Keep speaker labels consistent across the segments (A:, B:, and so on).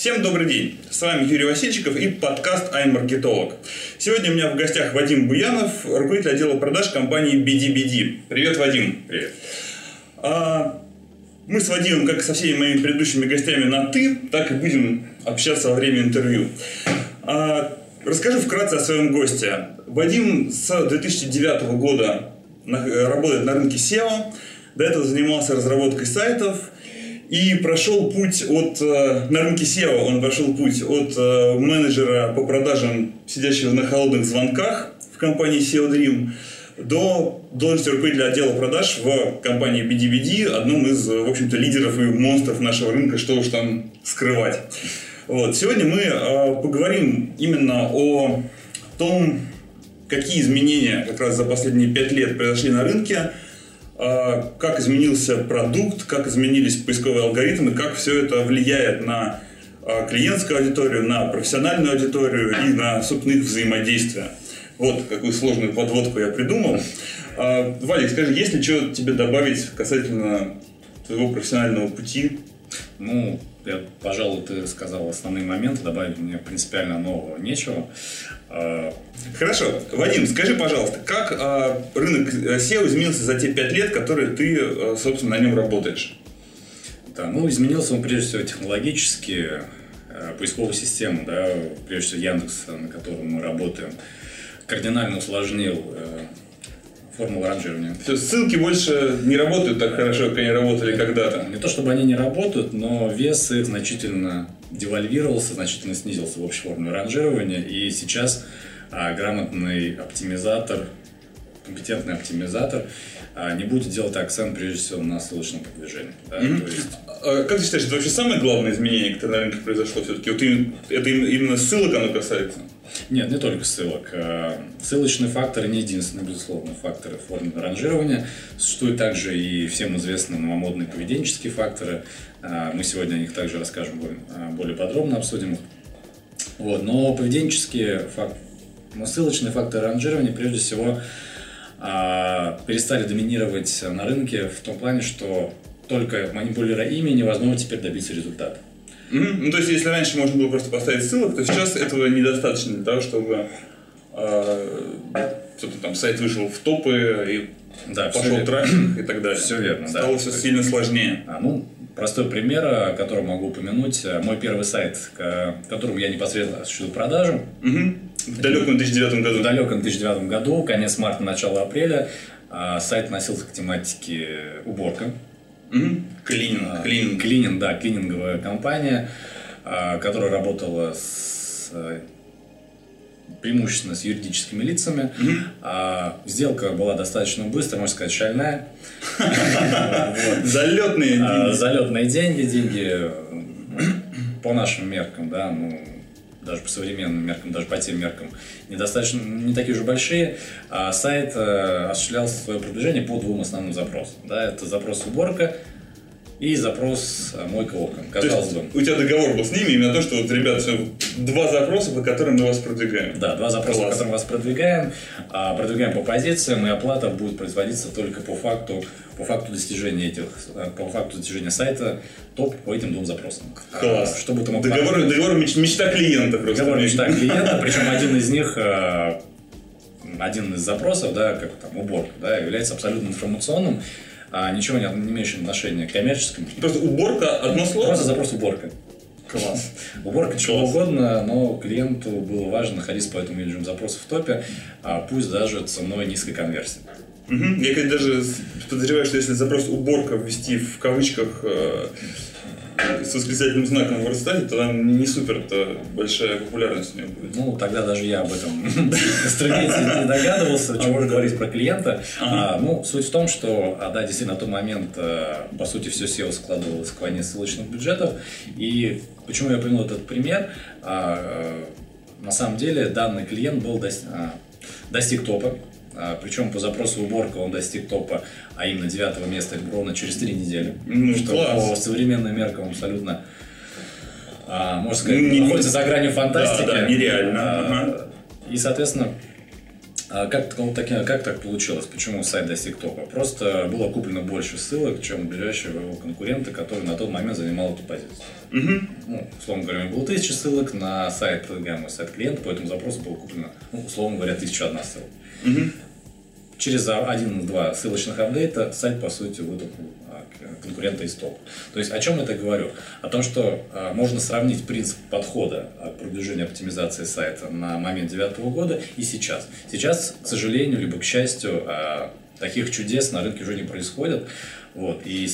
A: Всем добрый день! С вами Юрий Васильчиков и подкаст «Аймаркетолог». Сегодня у меня в гостях Вадим Буянов, руководитель отдела продаж компании BDBD. Привет, Вадим!
B: Привет!
A: А, мы с Вадимом, как и со всеми моими предыдущими гостями, на «ты», так и будем общаться во время интервью. А, расскажу вкратце о своем госте. Вадим с 2009 года работает на рынке SEO, до этого занимался разработкой сайтов – и прошел путь от, э, на рынке SEO он прошел путь от э, менеджера по продажам, сидящего на холодных звонках в компании SEO Dream, до должности руководителя отдела продаж в компании BDBD, одном из, в общем-то, лидеров и монстров нашего рынка, что уж там скрывать. Вот. Сегодня мы э, поговорим именно о том, какие изменения как раз за последние пять лет произошли на рынке, как изменился продукт, как изменились поисковые алгоритмы, как все это влияет на а, клиентскую аудиторию, на профессиональную аудиторию и на, собственно, их взаимодействие. Вот какую сложную подводку я придумал. А, Валик, скажи, есть ли что тебе добавить касательно твоего профессионального пути?
B: Ну, я, пожалуй, ты сказал основные моменты, добавить мне принципиально нового нечего.
A: А, Хорошо. Вадим, скажи, пожалуйста, как а, рынок SEO изменился за те пять лет, которые ты, а, собственно, на нем работаешь?
B: Да, ну, изменился он прежде всего технологически, поисковая система, да, прежде всего Яндекс, на котором мы работаем, кардинально усложнил формулу ранжирования.
A: То есть ссылки больше не работают так хорошо, как они работали когда-то?
B: Не то чтобы они не работают, но вес их значительно девальвировался, значительно снизился в общей формуле ранжирования. И сейчас а, грамотный оптимизатор, компетентный оптимизатор а, не будет делать акцент прежде всего на ссылочном продвижении. Да?
A: Mm-hmm. есть... а, как ты считаешь, это вообще самое главное изменение, которое на рынке произошло все-таки? Вот именно, это именно ссылок оно касается?
B: Нет, не только ссылок. А, ссылочные факторы не единственные, безусловно, факторы формы ранжирования. Существуют также и всем известные новомодные поведенческие факторы. А, мы сегодня о них также расскажем более подробно, обсудим. Вот. Но поведенческие факторы, но ссылочные факторы ранжирования прежде всего перестали доминировать на рынке в том плане, что только манипулируя ими невозможно теперь добиться результата.
A: Mm-hmm. Ну, то есть, если раньше можно было просто поставить ссылок, то сейчас этого недостаточно для того, чтобы э, кто-то там сайт вышел в топы и да, пошел трафик и так далее.
B: Все верно.
A: Стало
B: да.
A: все сильно сложнее.
B: А, ну, простой пример, который могу упомянуть. Мой первый сайт, которым я непосредственно осуществил продажу.
A: Угу. В далеком 2009 году.
B: В далеком 2009 году, конец марта, начало апреля. А, сайт носился к тематике уборка.
A: Угу. Клининг.
B: А, клининг. Клининг, да, клининговая компания, а, которая работала с преимущественно с юридическими лицами.
A: Угу.
B: А, сделка была достаточно быстрая, можно сказать, шальная.
A: Залетные деньги.
B: Залетные деньги, деньги по нашим меркам, да, ну, даже по современным меркам, даже по тем меркам, недостаточно, не такие уже большие. А сайт э, осуществлял свое продвижение по двум основным запросам. Да, это запрос уборка и запрос э, мойка окон.
A: Казалось бы. У тебя договор был с ними именно то, что вот, ребят, все, два запроса, по которым мы вас продвигаем.
B: Да, два запроса, Класс. по которым вас продвигаем. А, продвигаем по позициям, и оплата будет производиться только по факту, по факту достижения этих, э, по факту достижения сайта топ по этим двум запросам.
A: Класс. А, чтобы мог договор, договор мечта клиента просто.
B: Договор мечта клиента, причем один из них э, один из запросов, да, как там уборка, да, является абсолютно информационным, а ничего не, не имеющим отношения к коммерческому.
A: Просто уборка одно слово?
B: Просто запрос уборка.
A: Класс.
B: Уборка чего угодно, но клиенту было важно находиться по этому виджету запроса в топе, а пусть даже ценой низкой конверсии.
A: Угу. Я даже подозреваю, что если запрос уборка ввести в кавычках э, с восклицательным знаком в WordStat, то там не супер то большая популярность у него будет.
B: Ну, тогда даже я об этом не догадывался, чего можно говорить про клиента. А, ну, суть в том, что, а, да, действительно, на тот момент, э, по сути, все SEO складывалось к войне ссылочных бюджетов. И почему я привел этот пример? А, э, на самом деле, данный клиент был достиг топа, Причем по запросу уборка он достиг топа, а именно девятого места ровно через три недели.
A: Ну,
B: что
A: класс.
B: по современным меркам абсолютно, а, можно сказать, не, находится за гранью фантастики.
A: Да, да, нереально. А,
B: ага. И, соответственно, А как, ну, так, как так получилось? Почему сайт достиг топа? Просто было куплено больше ссылок, чем ближайшие его конкуренты, который на тот момент занимал эту позицию.
A: Угу.
B: Ну, условно говоря, было тысяча ссылок на сайт предлагаемый сайт клиента, по этому запросу было куплено, ну, условно говоря, тысяча одна ссылка.
A: Угу.
B: Через один-два ссылочных апдейта сайт, по сути, вытолкнул конкурента из топ. То есть о чем это говорю? О том, что э, можно сравнить принцип подхода к продвижению оптимизации сайта на момент девятого года и сейчас. Сейчас, к сожалению, либо к счастью, э, таких чудес на рынке уже не происходит. Вот, и...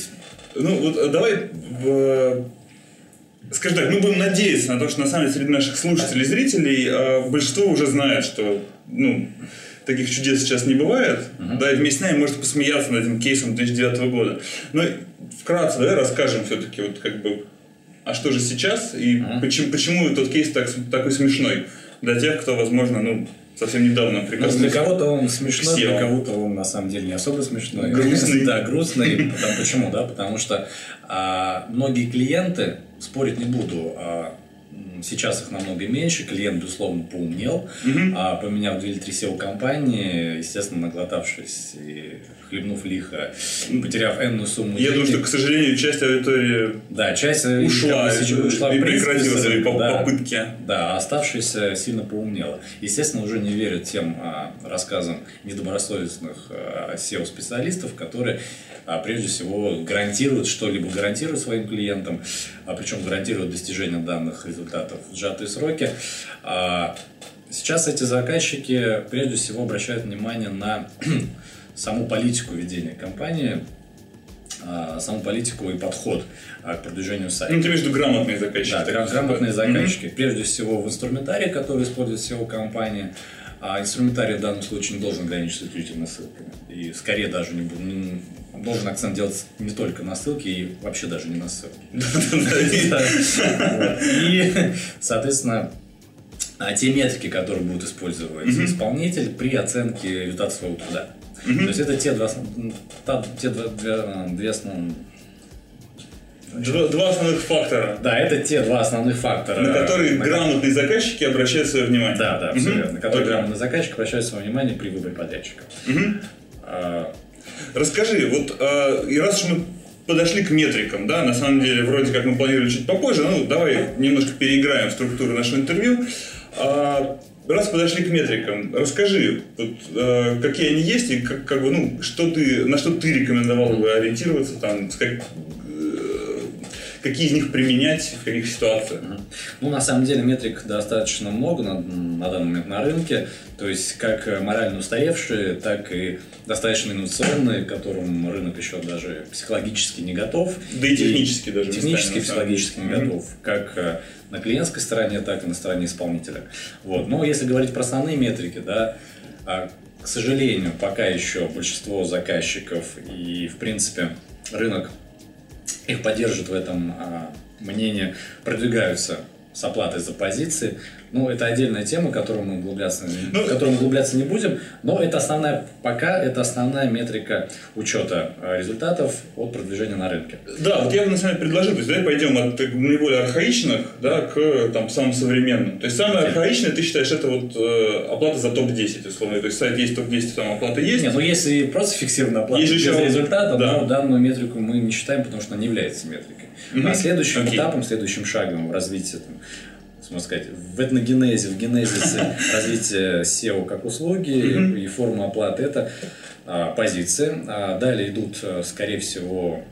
A: Ну вот давай в Скажем так, мы будем надеяться на то, что на самом деле среди наших слушателей и зрителей э, большинство уже знает, что ну, таких чудес сейчас не бывает, uh-huh. да, и вместе с нами может посмеяться над этим кейсом 2009 года. Но вкратце, давай расскажем все-таки, вот как бы, а что же сейчас, и uh-huh. почему, почему тот кейс так, такой смешной для тех, кто, возможно, ну, совсем недавно
B: прикоснулся. Ну, для кого-то он смешной, для кого-то он на самом деле не особо смешной.
A: Грустный.
B: да, грустный. Почему? Да, потому что а, многие клиенты, спорить не буду, а, Сейчас их намного меньше, клиент, безусловно, поумнел, угу. а поменяв две или три SEO-компании, естественно, наглотавшись и хлебнув лихо, потеряв энную сумму
A: Я денег. думаю, что, к сожалению, часть аудитории
B: да, часть
A: ушла, ушла и прекратила свои да, попытки.
B: Да, а оставшаяся сильно поумнела. Естественно, уже не верят тем а, рассказам недобросовестных а, SEO-специалистов, которые а прежде всего гарантируют что-либо, гарантируют своим клиентам, а причем гарантируют достижение данных результатов в сжатые сроки. А сейчас эти заказчики прежде всего обращают внимание на саму политику ведения компании, а, саму политику и подход а, к продвижению сайта.
A: Ну, ты между грамотные заказчики.
B: Да, грамотные заказчики. Mm-hmm. Прежде всего в инструментарии, который использует SEO-компания, а инструментарий в данном случае не должен ограничиваться исключительно ссылками. И скорее даже не, не должен акцент делать не только на ссылке и вообще даже не на ссылке. И, соответственно, а те метрики, которые будут использовать исполнитель при оценке результата своего труда. То есть это те два, те две основные
A: Два, два основных фактора.
B: Да, это те два основных фактора.
A: На которые на грамотные заказчики обращают свое внимание.
B: Да, да, все угу. На которые okay. грамотный заказчик обращает свое внимание при выборе подрядчика.
A: Угу. А... Расскажи, вот а, и раз уж мы подошли к метрикам, да, на самом деле, вроде как мы планировали чуть попозже, ну, давай немножко переиграем структуру нашего интервью. А, раз подошли к метрикам, расскажи, вот, э, какие они есть и как, как бы, ну, что ты, на что ты рекомендовал бы ориентироваться, там, как, какие из них применять, в каких ситуациях?
B: Ну, на самом деле, метрик достаточно много на, на данный момент на рынке. То есть, как морально устаревшие, так и достаточно инновационные, к которым рынок еще даже психологически не готов.
A: Да и технически и даже.
B: Технически, психологически не готов. Как э, на клиентской стороне, так и на стороне исполнителя. Вот. Но если говорить про основные метрики, да, а, к сожалению, пока еще большинство заказчиков и, в принципе, рынок их поддерживают в этом а, мнении, продвигаются с оплатой за позиции. Ну, это отдельная тема, которую мы углубляться, ну, в которую мы углубляться не будем, но это основная, пока это основная метрика учета э, результатов от продвижения на рынке.
A: Да, вот я бы на самом деле предложил, то есть давай пойдем от наиболее архаичных да, к там, самым современным. То есть самое архаичное, ты считаешь, это вот э, оплата за топ-10, условно. То есть сайт есть топ-10, там оплата есть.
B: Нет, ну если просто фиксированная оплата есть без еще... результата, да. но данную метрику мы не считаем, потому что она не является метрикой. Mm-hmm. А следующим okay. этапом, следующим шагом в развитии там, можно сказать, в этногенезе, в генезисе развития SEO как услуги и форма оплаты это а, позиции. А далее идут, а, скорее всего,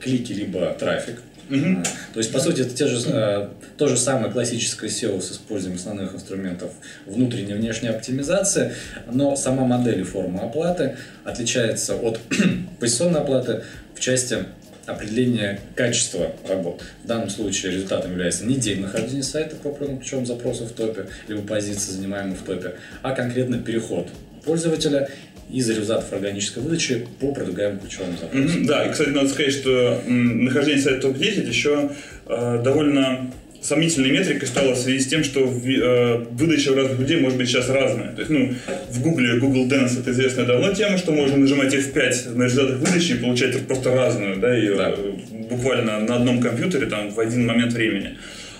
B: клики либо трафик.
A: Угу.
B: То есть, по сути, это те же, то же самое классическое SEO с использованием основных инструментов внутренней и внешней оптимизации, но сама модель и форма оплаты отличается от позиционной оплаты в части определение качества работ. В данном случае результатом является не день нахождения сайта по определенным ключевым запросов в топе, либо позиции, занимаемой в топе, а конкретно переход пользователя из результатов органической выдачи по предлагаемым ключевым запросам.
A: Да, и, кстати, надо сказать, что нахождение сайта топ-10 еще э, довольно сомнительной метрикой стало в связи с тем, что э, выдача у разных людей может быть сейчас разная. То есть, ну, в Гугле Google Dance это известная давно тема, что можно нажимать F5 на результатах выдачи и получать просто разную, да, ее да. буквально на одном компьютере там в один момент времени.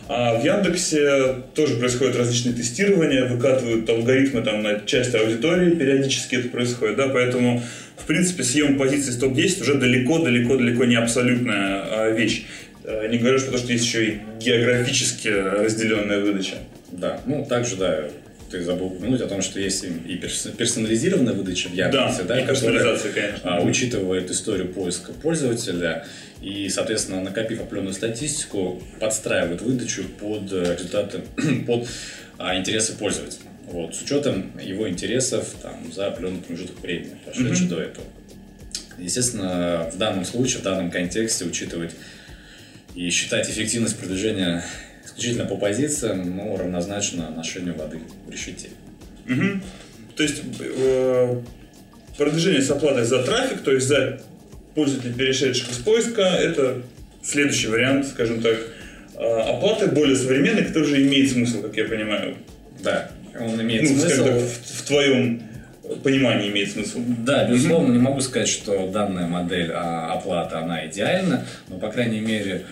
A: А в Яндексе тоже происходят различные тестирования, выкатывают алгоритмы там на часть аудитории, периодически это происходит, да, поэтому в принципе съем позиции с топ-10 уже далеко-далеко-далеко не абсолютная а, вещь. А, не говорю, что, что есть еще и географически разделенная выдача.
B: Да, ну также, да, ты забыл упомянуть о том, что есть и персонализированная выдача в Яндексе,
A: да,
B: да,
A: и персонализация, конечно.
B: А, учитывает историю поиска пользователя и, соответственно, накопив определенную статистику, подстраивает выдачу под результаты, под а, интересы пользователя. Вот, с учетом его интересов там, за определенный промежуток времени, прошедший mm-hmm. до этого. Естественно, в данном случае, в данном контексте учитывать и считать эффективность продвижения исключительно по позициям, но равнозначно ношению воды в решете.
A: Угу. То есть э, продвижение с оплатой за трафик, то есть за пользователей, перешедших из поиска, это следующий вариант, скажем так, э, оплаты более современной, который же имеет смысл, как я понимаю.
B: Да, он имеет
A: ну,
B: смысл.
A: Так, в, в твоем понимании имеет смысл.
B: Да, безусловно, не могу сказать, что данная модель а, оплаты, она идеальна, но, по крайней мере,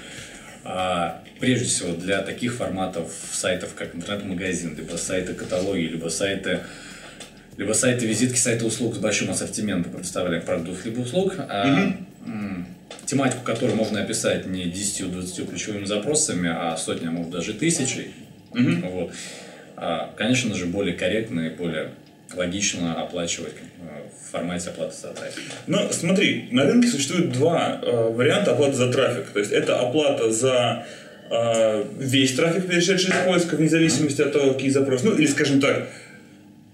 B: а, прежде всего для таких форматов сайтов, как интернет-магазин, либо сайты каталоги, либо сайты либо сайты визитки, сайты услуг с большим ассортиментом предоставляем продуктов либо услуг, а, тематику, которую можно описать не 10-20 ключевыми запросами, а сотни, а может даже тысячей. mm Вот. А, конечно же, более корректно и более логично оплачивать э, в формате оплаты за трафик.
A: Но смотри, на рынке существует два э, варианта оплаты за трафик. То есть это оплата за э, весь трафик, перешедший из поиска, вне зависимости от того, какие запросы. Ну, или, скажем так,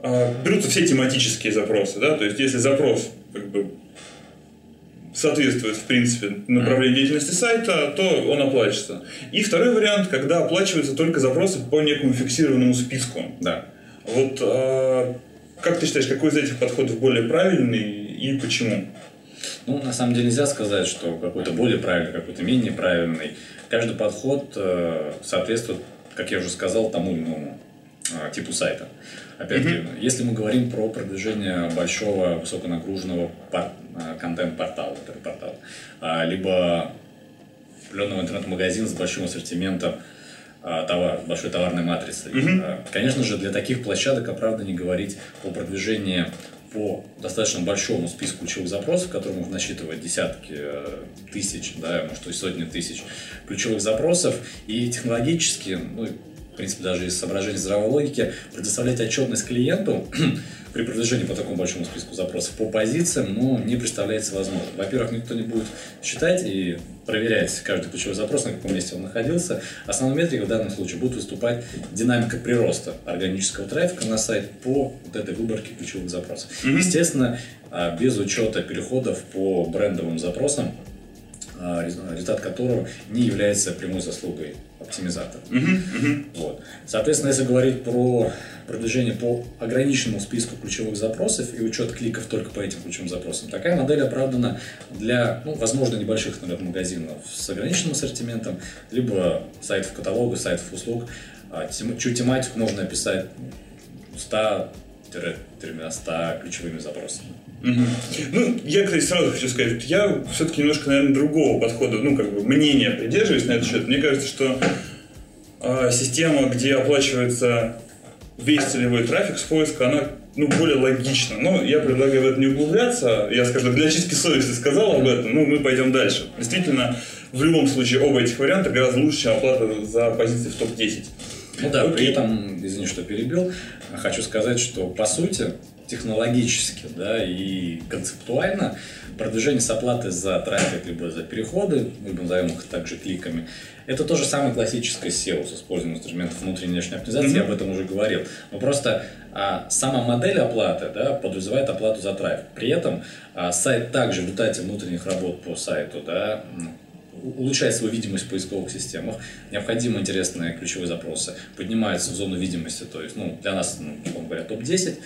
A: э, берутся все тематические запросы. Да? То есть если запрос как бы, соответствует, в принципе, направлению деятельности сайта, то он оплачивается. И второй вариант, когда оплачиваются только запросы по некому фиксированному списку.
B: Да.
A: Вот э, как ты считаешь, какой из этих подходов более правильный и почему?
B: Ну, на самом деле нельзя сказать, что какой-то более правильный, какой-то менее правильный. Каждый подход э, соответствует, как я уже сказал, тому или иному э, типу сайта. Опять-таки, mm-hmm. если мы говорим про продвижение большого, высоконагруженного пар- э, контент-портала, портала, либо определенного интернет-магазина с большим ассортиментом а, товар, большой товарной матрицы. Mm-hmm. Конечно же, для таких площадок оправдано не говорить о продвижении по достаточно большому списку ключевых запросов, который можно насчитывать десятки э, тысяч, да, может, и сотни тысяч ключевых запросов, и технологически, ну, в принципе, даже из соображений здравой логики, предоставлять отчетность клиенту при продвижении по такому большому списку запросов по позициям, ну, не представляется возможным. Во-первых, никто не будет считать и проверять каждый ключевой запрос, на каком месте он находился. Основной метрикой в данном случае будет выступать динамика прироста органического трафика на сайт по вот этой выборке ключевых запросов. Mm-hmm. Естественно, а, без учета переходов по брендовым запросам, а, результат которого не является прямой заслугой оптимизатора.
A: Uh-huh, uh-huh.
B: Вот. Соответственно, если говорить про продвижение по ограниченному списку ключевых запросов и учет кликов только по этим ключевым запросам. Такая модель оправдана для, ну, возможно, небольших магазинов с ограниченным ассортиментом, либо сайтов каталога, сайтов услуг. А, чью тематику можно описать 100-100 ключевыми запросами.
A: Ну, я, кстати, сразу хочу сказать, я все-таки немножко, наверное, другого подхода, ну, как бы, мнения придерживаюсь на этот счет. Мне кажется, что э, система, где оплачивается весь целевой трафик с поиска, она ну, более логична. Но я предлагаю в это не углубляться. Я скажу, для чистки совести сказал об этом, ну, мы пойдем дальше. Действительно, в любом случае, оба этих варианта гораздо лучше, чем оплата за позиции в топ-10.
B: Ну да, Окей. при этом, извини, что перебил, хочу сказать, что по сути технологически да, и концептуально продвижение с оплаты за трафик либо за переходы, мы назовем их также кликами, это то же самое классическое SEO с использованием инструментов внутренней и внешней оптимизации, mm-hmm. я об этом уже говорил. Но просто а, сама модель оплаты да, подразумевает оплату за трафик. При этом а, сайт также в результате внутренних работ по сайту да, улучшает свою видимость в поисковых системах, необходимы интересные ключевые запросы, поднимается в зону видимости, то есть ну, для нас, ну, условно говоря, топ-10,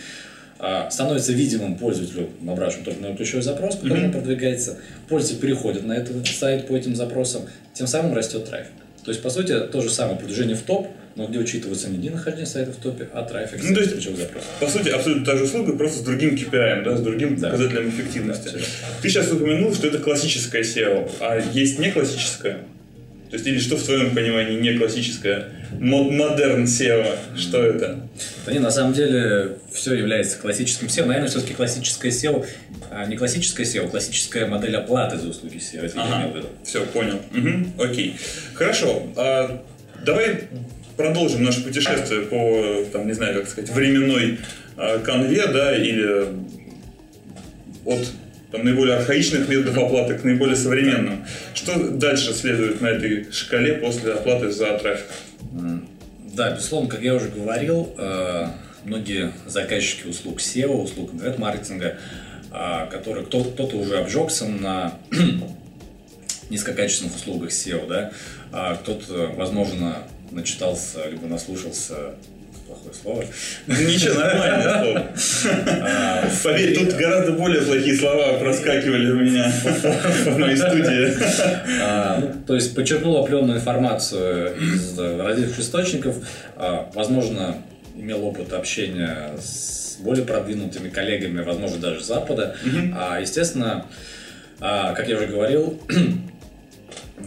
B: а, становится видимым пользователю, набравшему только на ключевой запрос, который mm-hmm. продвигается. Пользователь переходит на этот сайт по этим запросам, тем самым растет трафик. То есть, по сути, то же самое продвижение в топ, но где учитывается не день нахождения сайта в топе, а трафик
A: ну, то есть, запросов. По сути, абсолютно та же услуга, просто с другим KPI, да, с другим да. показателем эффективности. Да, Ты сейчас упомянул, что это классическая SEO, а есть не классическая? То есть, или что в твоем понимании не классическое? Модерн SEO, что это?
B: Да не, на самом деле все является классическим SEO. Наверное, все-таки классическое SEO, а не классическое SEO, а классическая модель оплаты за услуги SEO. Это ага, я.
A: Все, понял. Угу, окей. Хорошо. А, давай продолжим наше путешествие по, там, не знаю, как сказать, временной а, конве, да, или от там, наиболее архаичных методов оплаты к наиболее современным. Что дальше следует на этой шкале после оплаты за трафик?
B: Да, безусловно, как я уже говорил, э, многие заказчики услуг SEO, услуг интернет-маркетинга, э, которые кто-то уже обжегся на низкокачественных услугах SEO, да, а кто-то, возможно, начитался либо наслушался плохое слово.
A: Ничего, нормальное слово. А, Поверь, тут гораздо более плохие слова проскакивали у меня в моей студии.
B: А, ну, то есть почерпнул определенную информацию из различных источников. А, возможно, имел опыт общения с более продвинутыми коллегами, возможно, даже Запада. Естественно, как я уже говорил,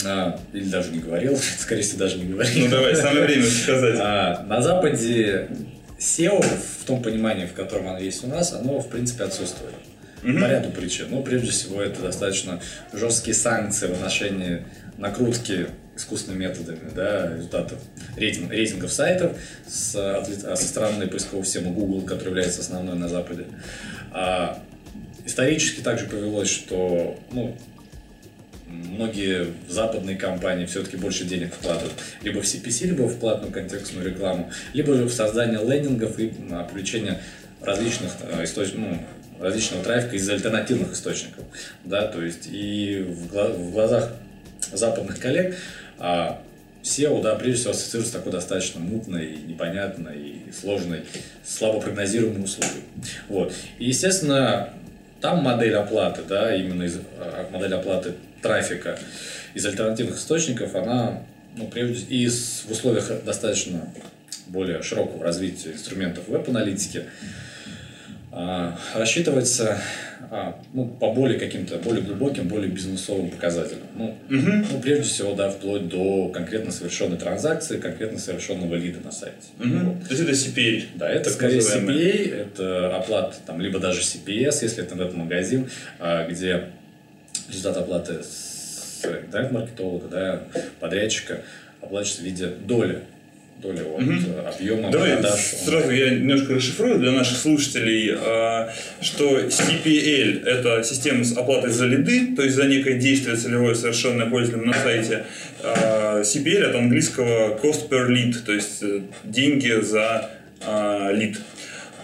B: а, или даже не говорил, скорее всего, даже не говорил.
A: Ну давай, самое время сказать.
B: А, на Западе SEO в том понимании, в котором оно есть у нас, оно в принципе отсутствует. Mm-hmm. По ряду причин. Ну, прежде всего, это достаточно жесткие санкции в отношении накрутки искусственными методами да, результатов рейтинг, рейтингов сайтов с, со стороны поисковой системы Google, которая является основной на Западе. А, исторически также повелось, что ну, многие западные компании все-таки больше денег вкладывают либо в CPC, либо в платную контекстную рекламу, либо в создание лендингов и привлечение различных э, источников, ну, различного трафика из альтернативных источников. Да, то есть и в, глазах западных коллег а, SEO, да, прежде всего ассоциируется с такой достаточно мутной, непонятной и сложной, слабо прогнозируемой услугой. Вот. И, естественно, там модель оплаты, да, именно из, а, модель оплаты трафика из альтернативных источников, она ну, прежде и в условиях достаточно более широкого развития инструментов веб-аналитики а, рассчитывается а, ну, по более каким-то более глубоким, более бизнесовым показателям. Ну, угу. ну, прежде всего, да, вплоть до конкретно совершенной транзакции, конкретно совершенного лида на сайте.
A: Угу. Вот. То есть это CPA?
B: Да, это скорее CPA, это оплата, там, либо даже CPS, если это интернет-магазин, а, где результат оплаты с интернет-маркетолога, да, подрядчика оплачивается в виде доли доли от угу. объема
A: Давай продаж. Сразу я немножко расшифрую для наших слушателей, а, что CPL – это система с оплатой за лиды, то есть за некое действие целевое, совершенное пользователем на сайте. А, CPL от английского cost per lead, то есть э, деньги за лид.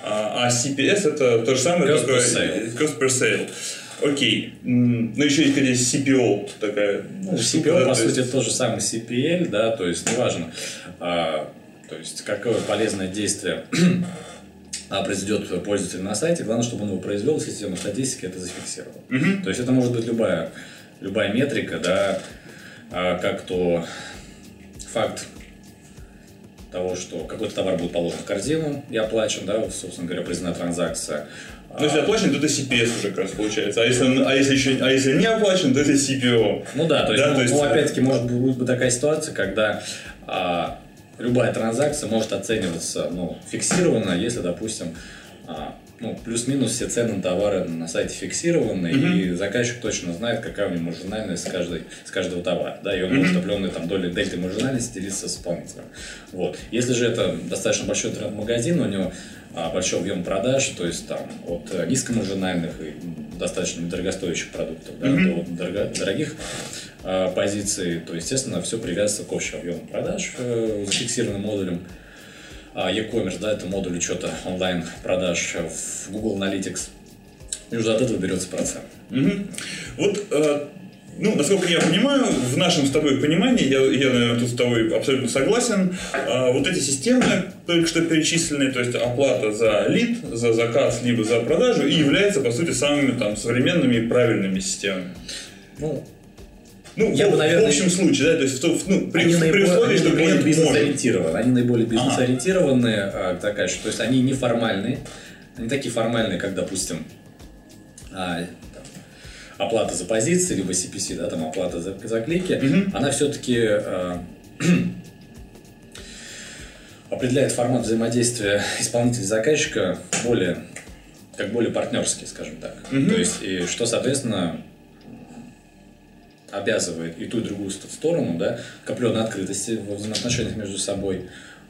A: А CPS – это то же самое,
B: cost только per sale.
A: cost per sale. Окей. Ну, еще есть, конечно, CPO такая.
B: Ну, CPO, да, по сути, есть... то же самое CPL, да, то есть, неважно, а, то есть, какое полезное действие а, произведет пользователь на сайте, главное, чтобы он его произвел, система статистики это зафиксировала.
A: Угу.
B: То есть, это может быть любая, любая метрика, да, а, как то факт того, что какой-то товар будет положен в корзину и оплачен, да, собственно говоря, произведена транзакция.
A: Ну, если оплачен, то это CPS уже как раз получается. А если, а если, еще, а если не оплачен, то это CPO.
B: Ну да, то есть, да, ну, то есть... ну опять-таки, может быть такая ситуация, когда а, любая транзакция может оцениваться ну, фиксированно, если, допустим, а, ну, плюс-минус все цены на товары на сайте фиксированы, mm-hmm. и заказчик точно знает, какая у него маржинальность с, каждой, с каждого товара. Да, и он mm-hmm. может определенные там доли дельты маржинальности делиться с исполнителем. Вот. Если же это достаточно большой интернет-магазин, у него большой объем продаж, то есть там от э, низкомаржинальных и достаточно дорогостоящих продуктов mm-hmm. до дорого, дорогих а, позиций, то, естественно, все привязывается к общему объему продаж э, зафиксированным модулем а, e-commerce, да, это модуль учета онлайн-продаж в Google Analytics. И уже от этого берется процент.
A: Угу. Вот э, ну, насколько я понимаю, в нашем с тобой понимании, я, я наверное, тут с тобой абсолютно согласен, а, вот эти системы, только что перечисленные, то есть оплата за лид, за заказ, либо за продажу, и являются, по сути, самыми там современными и правильными системами.
B: Ну,
A: ну, я в, бы, наверное, в общем случае, да, то есть в, ну, при,
B: они
A: при
B: наиболее,
A: условии, что
B: клиент бизнес-ориентированы. Они наиболее бизнес-ориентированные, ага. такая, что, то есть они неформальные, они такие формальные, как, допустим, а, оплата за позиции, либо CPC, да, там оплата за, за клики, mm-hmm. она все-таки э, определяет формат взаимодействия исполнителя и заказчика более, как более партнерский, скажем так. Mm-hmm. То есть, и что, соответственно, обязывает и ту, и другую сторону, да, к определенной открытости в взаимоотношениях между собой,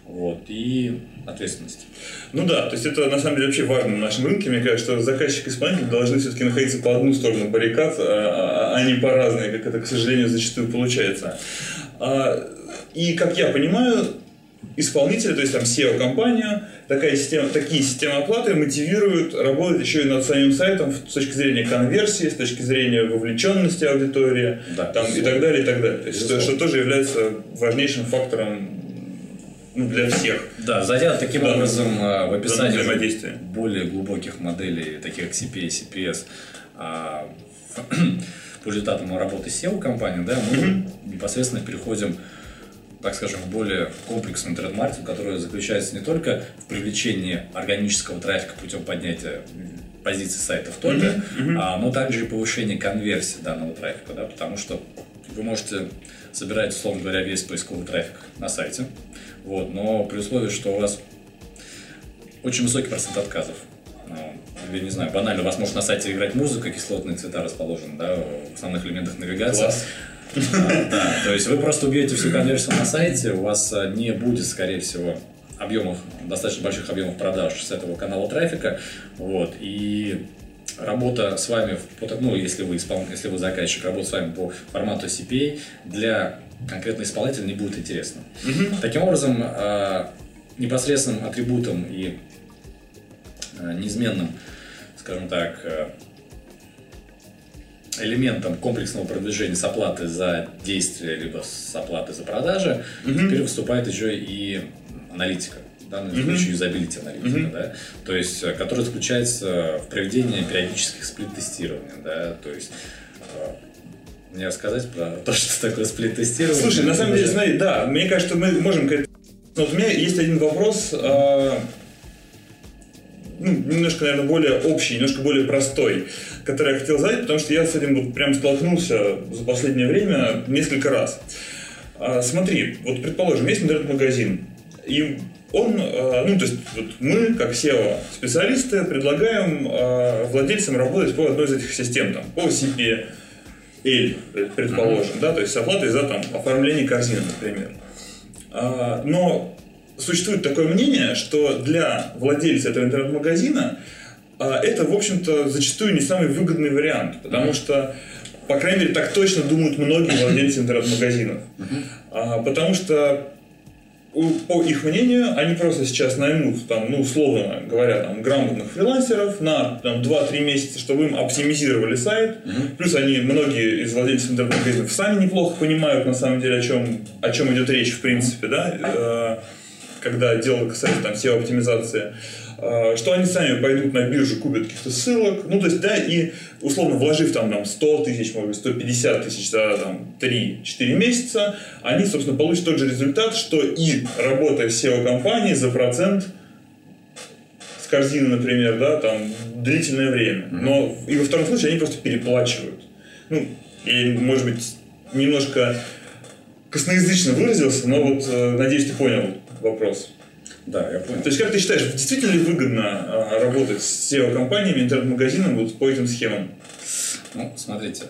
B: вот, и ответственности.
A: Ну да, то есть это на самом деле вообще важно в нашем рынке. Мне кажется, что заказчик и исполнитель должны все-таки находиться по одну сторону баррикад, а, а, а не по разные, как это, к сожалению, зачастую получается. А, и, как я понимаю, исполнители, то есть там SEO-компания, такая система, такие системы оплаты мотивируют работать еще и над самим сайтом с точки зрения конверсии, с точки зрения вовлеченности аудитории да, там, и так далее, и так далее. То есть, что, что тоже является важнейшим фактором для всех.
B: Да, зайдя таким да, образом а, в описание более глубоких моделей, таких как CPA, CPS, а, по результатам работы SEO-компании, да, мы mm-hmm. непосредственно переходим так скажем, более комплексный интернет-маркетинг, который заключается не только в привлечении органического трафика путем поднятия позиций сайтов только, mm-hmm. Mm-hmm. А, но также и повышение конверсии данного трафика, да, потому что вы можете собирать, условно говоря, весь поисковый трафик на сайте, вот, но при условии, что у вас очень высокий процент отказов. Ну, или, не знаю, банально, у вас может на сайте играть музыка, кислотные цвета расположены, да, в основных элементах навигации. Класс. Да, то есть вы просто убьете всю конверсию на сайте, у вас а, не будет, скорее всего, объемов, достаточно больших объемов продаж с этого канала трафика, вот, и работа с вами, ну, если вы, если вы заказчик, работа с вами по формату CPA для конкретного исполнителя не будет интересна. Угу. Таким образом, а, непосредственным атрибутом и а, неизменным, скажем так, а, элементом комплексного продвижения с оплаты за действие, либо с оплаты за продажи, угу. теперь выступает еще и аналитика в данном mm-hmm. случае юзабилити аналитика, mm-hmm. да, то есть, э, который заключается в проведении периодических сплит-тестирований, да, то есть э, мне рассказать про то, что такое сплит-тестирование?
A: Слушай, на самом деле, смотри, да, мне кажется, мы можем... Вот у меня есть один вопрос, э, ну, немножко, наверное, более общий, немножко более простой, который я хотел задать, потому что я с этим вот прям столкнулся за последнее время несколько раз. А, смотри, вот предположим, есть интернет-магазин, и он, э, ну, то есть вот мы, как SEO-специалисты, предлагаем э, владельцам работать по одной из этих систем, там, по CPL, предположим, mm-hmm. да, то есть с оплатой за там, оформление корзины, например. А, но существует такое мнение, что для владельца этого интернет-магазина а, это, в общем-то, зачастую не самый выгодный вариант, потому что по крайней мере, так точно думают многие владельцы интернет-магазинов. А, потому что по их мнению, они просто сейчас наймут, там, ну, условно говоря, там, грамотных фрилансеров на там, 2-3 месяца, чтобы им оптимизировали сайт. Mm-hmm. Плюс они, многие из владельцев интернет-магазинов сами неплохо понимают, на самом деле, о чем, о чем идет речь, в принципе, да, э, когда дело касается там SEO-оптимизации. А, что они сами пойдут на биржу, купят каких-то ссылок, ну, то есть, да, и, условно, вложив там, там 100 тысяч, может быть, 150 тысяч за там, 3-4 месяца, они, собственно, получат тот же результат, что и работая в SEO-компании за процент с корзины, например, да, там, длительное время. Но и во втором случае они просто переплачивают. Ну, и, может быть, немножко косноязычно выразился, но вот, э, надеюсь, ты понял вопрос.
B: Да, я понял.
A: То есть, как ты считаешь, действительно ли выгодно а, работать с SEO-компаниями, интернет-магазином вот по этим схемам?
B: Ну, смотрите.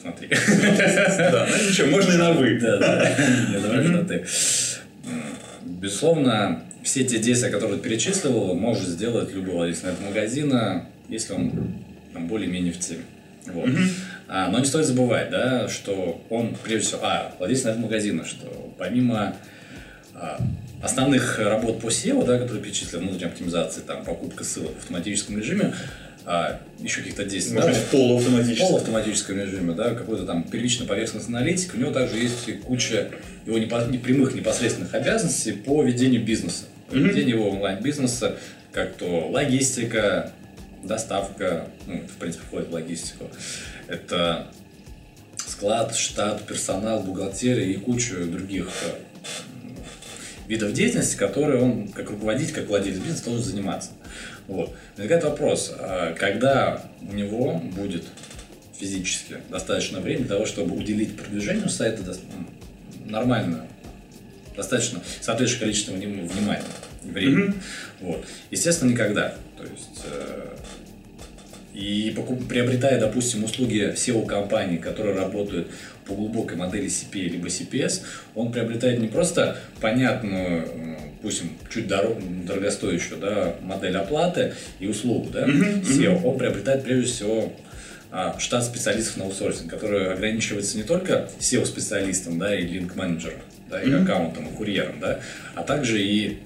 B: Смотри.
A: Да, ну ничего, можно и на «вы».
B: Да, да. Давай на «ты». Безусловно, все те действия, которые ты перечислил, может сделать любой владелец интернет-магазина, если он там, более-менее в теме. Вот. А, но не стоит забывать, да, что он, прежде всего, а, владелец интернет-магазина, что помимо а, основных работ по SEO, да, которые перечислены, внутренней оптимизации, там, покупка ссылок в автоматическом режиме, а, еще каких-то действий.
A: Может да, в полуавтоматическом.
B: В полуавтоматическом режиме, да, какой-то там первичная поверхностная аналитика. У него также есть куча его непо- прямых непосредственных обязанностей по ведению бизнеса. По mm-hmm. ведению его онлайн-бизнеса, как то логистика, доставка, ну, в принципе, входит в логистику. Это склад, штат, персонал, бухгалтерия и куча других видов деятельности, которые он, как руководитель, как владелец бизнеса, должен заниматься. Вот. Возникает вопрос, а когда у него будет физически достаточно времени для того, чтобы уделить продвижению сайта нормально, достаточно соответствующее количество внимания, времени. Mm-hmm. Вот. Естественно, никогда. То есть, э, и покуп, приобретая, допустим, услуги SEO-компаний, которые работают по глубокой модели CPA либо CPS, он приобретает не просто понятную, пусть чуть дорог, дорогостоящую да, модель оплаты и услугу да. SEO, он приобретает прежде всего а, штат специалистов на аутсорсинг, который ограничивается не только SEO-специалистом да, и линк-менеджером, да, и mm-hmm. аккаунтом, и курьером, да, а также и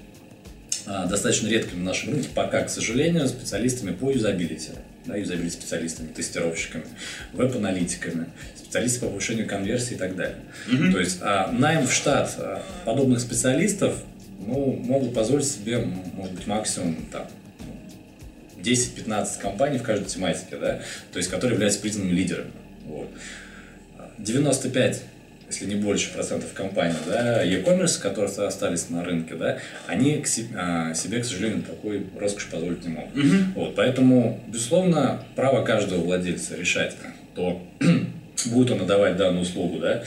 B: а, достаточно редким в нашем рынке, пока, к сожалению, специалистами по юзабилити, да, юзабилити специалистами, тестировщиками, веб-аналитиками, специалистами по повышению конверсии и так далее. Mm-hmm. То есть а, найм в штат а, подобных специалистов ну, могут позволить себе, может быть, максимум там, 10-15 компаний в каждой тематике, да, то есть которые являются признанными лидерами. Вот. 95 если не больше процентов компаний, да, e-commerce, которые остались на рынке, да, они к себе, а, себе, к сожалению, такой роскошь позволить не могут. Mm-hmm. Вот, поэтому, безусловно, право каждого владельца решать, то будет он отдавать данную услугу, да,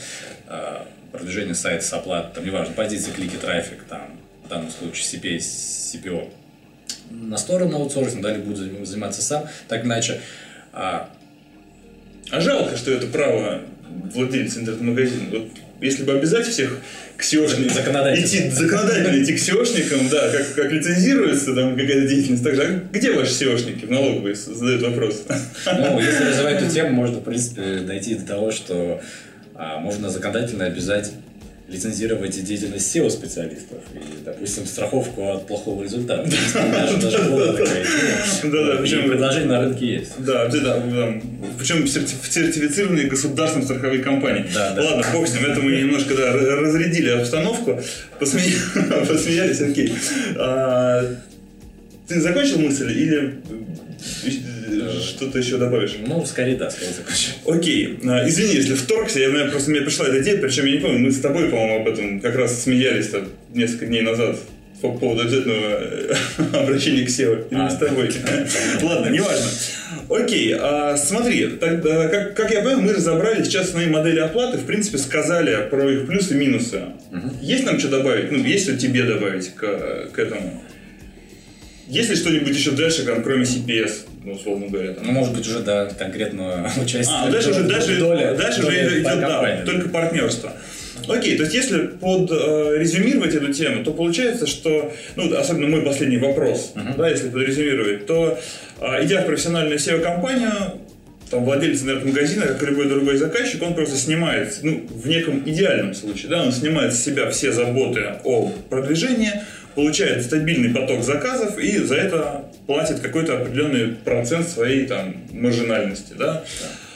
B: а, продвижение сайта с оплатой, там, неважно, позиции, клики, трафик, там, в данном случае CPA, CPO, на сторону аутсорсинга, далее будет заниматься сам, так иначе. А,
A: а жалко, что это право владельца интернет-магазина. Вот если бы обязать всех к SEOшникам, законодательно. идти законодательно идти к SEOшникам, да, как, как лицензируется там какая-то деятельность, так же, а где ваши SEOшники в налоговой задают вопрос?
B: Ну, если развивать эту тему, можно, в принципе, дойти до того, что а, можно законодательно обязать лицензировать деятельность SEO-специалистов и, допустим, страховку от плохого результата. Даже была такая Да, да, причем предложение на рынке есть.
A: Да, да, причем сертифицированные государственные страховые компании. Ладно, бог с ним, это мы немножко разрядили обстановку, посмеялись, окей. А, ты закончил мысль или что-то еще добавишь?
B: Ну, скорее да, скорее закончу.
A: Окей. А, извини, если вторгся, я, просто мне пришла эта идея, причем я не помню, мы с тобой, по-моему, об этом как раз смеялись там несколько дней назад по поводу обязательного э, обращения к SEO. Или а, с тобой. Ладно, неважно. Окей, а, смотри, тогда, как, как я понял, мы разобрали сейчас основные модели оплаты, в принципе, сказали про их плюсы и минусы. Угу. Есть нам что добавить? Ну, есть что тебе добавить к, к этому? Есть ли что-нибудь еще дальше, кроме CPS, ну, условно говоря?
B: Там? Ну, может быть, уже, да, конкретного участия.
A: А, дальше уже, дальше, доля, дальше доля уже идет, да, только партнерство. Окей, то есть если под э, резюмировать эту тему, то получается, что, ну, особенно мой последний вопрос, uh-huh. да, если подрезюмировать, то э, идя в профессиональную SEO-компанию, там владелец интернет-магазина, как и любой другой заказчик, он просто снимает, ну, в неком идеальном случае, да, он снимает с себя все заботы о продвижении, получает стабильный поток заказов и за это платит какой-то определенный процент своей там маржинальности, да?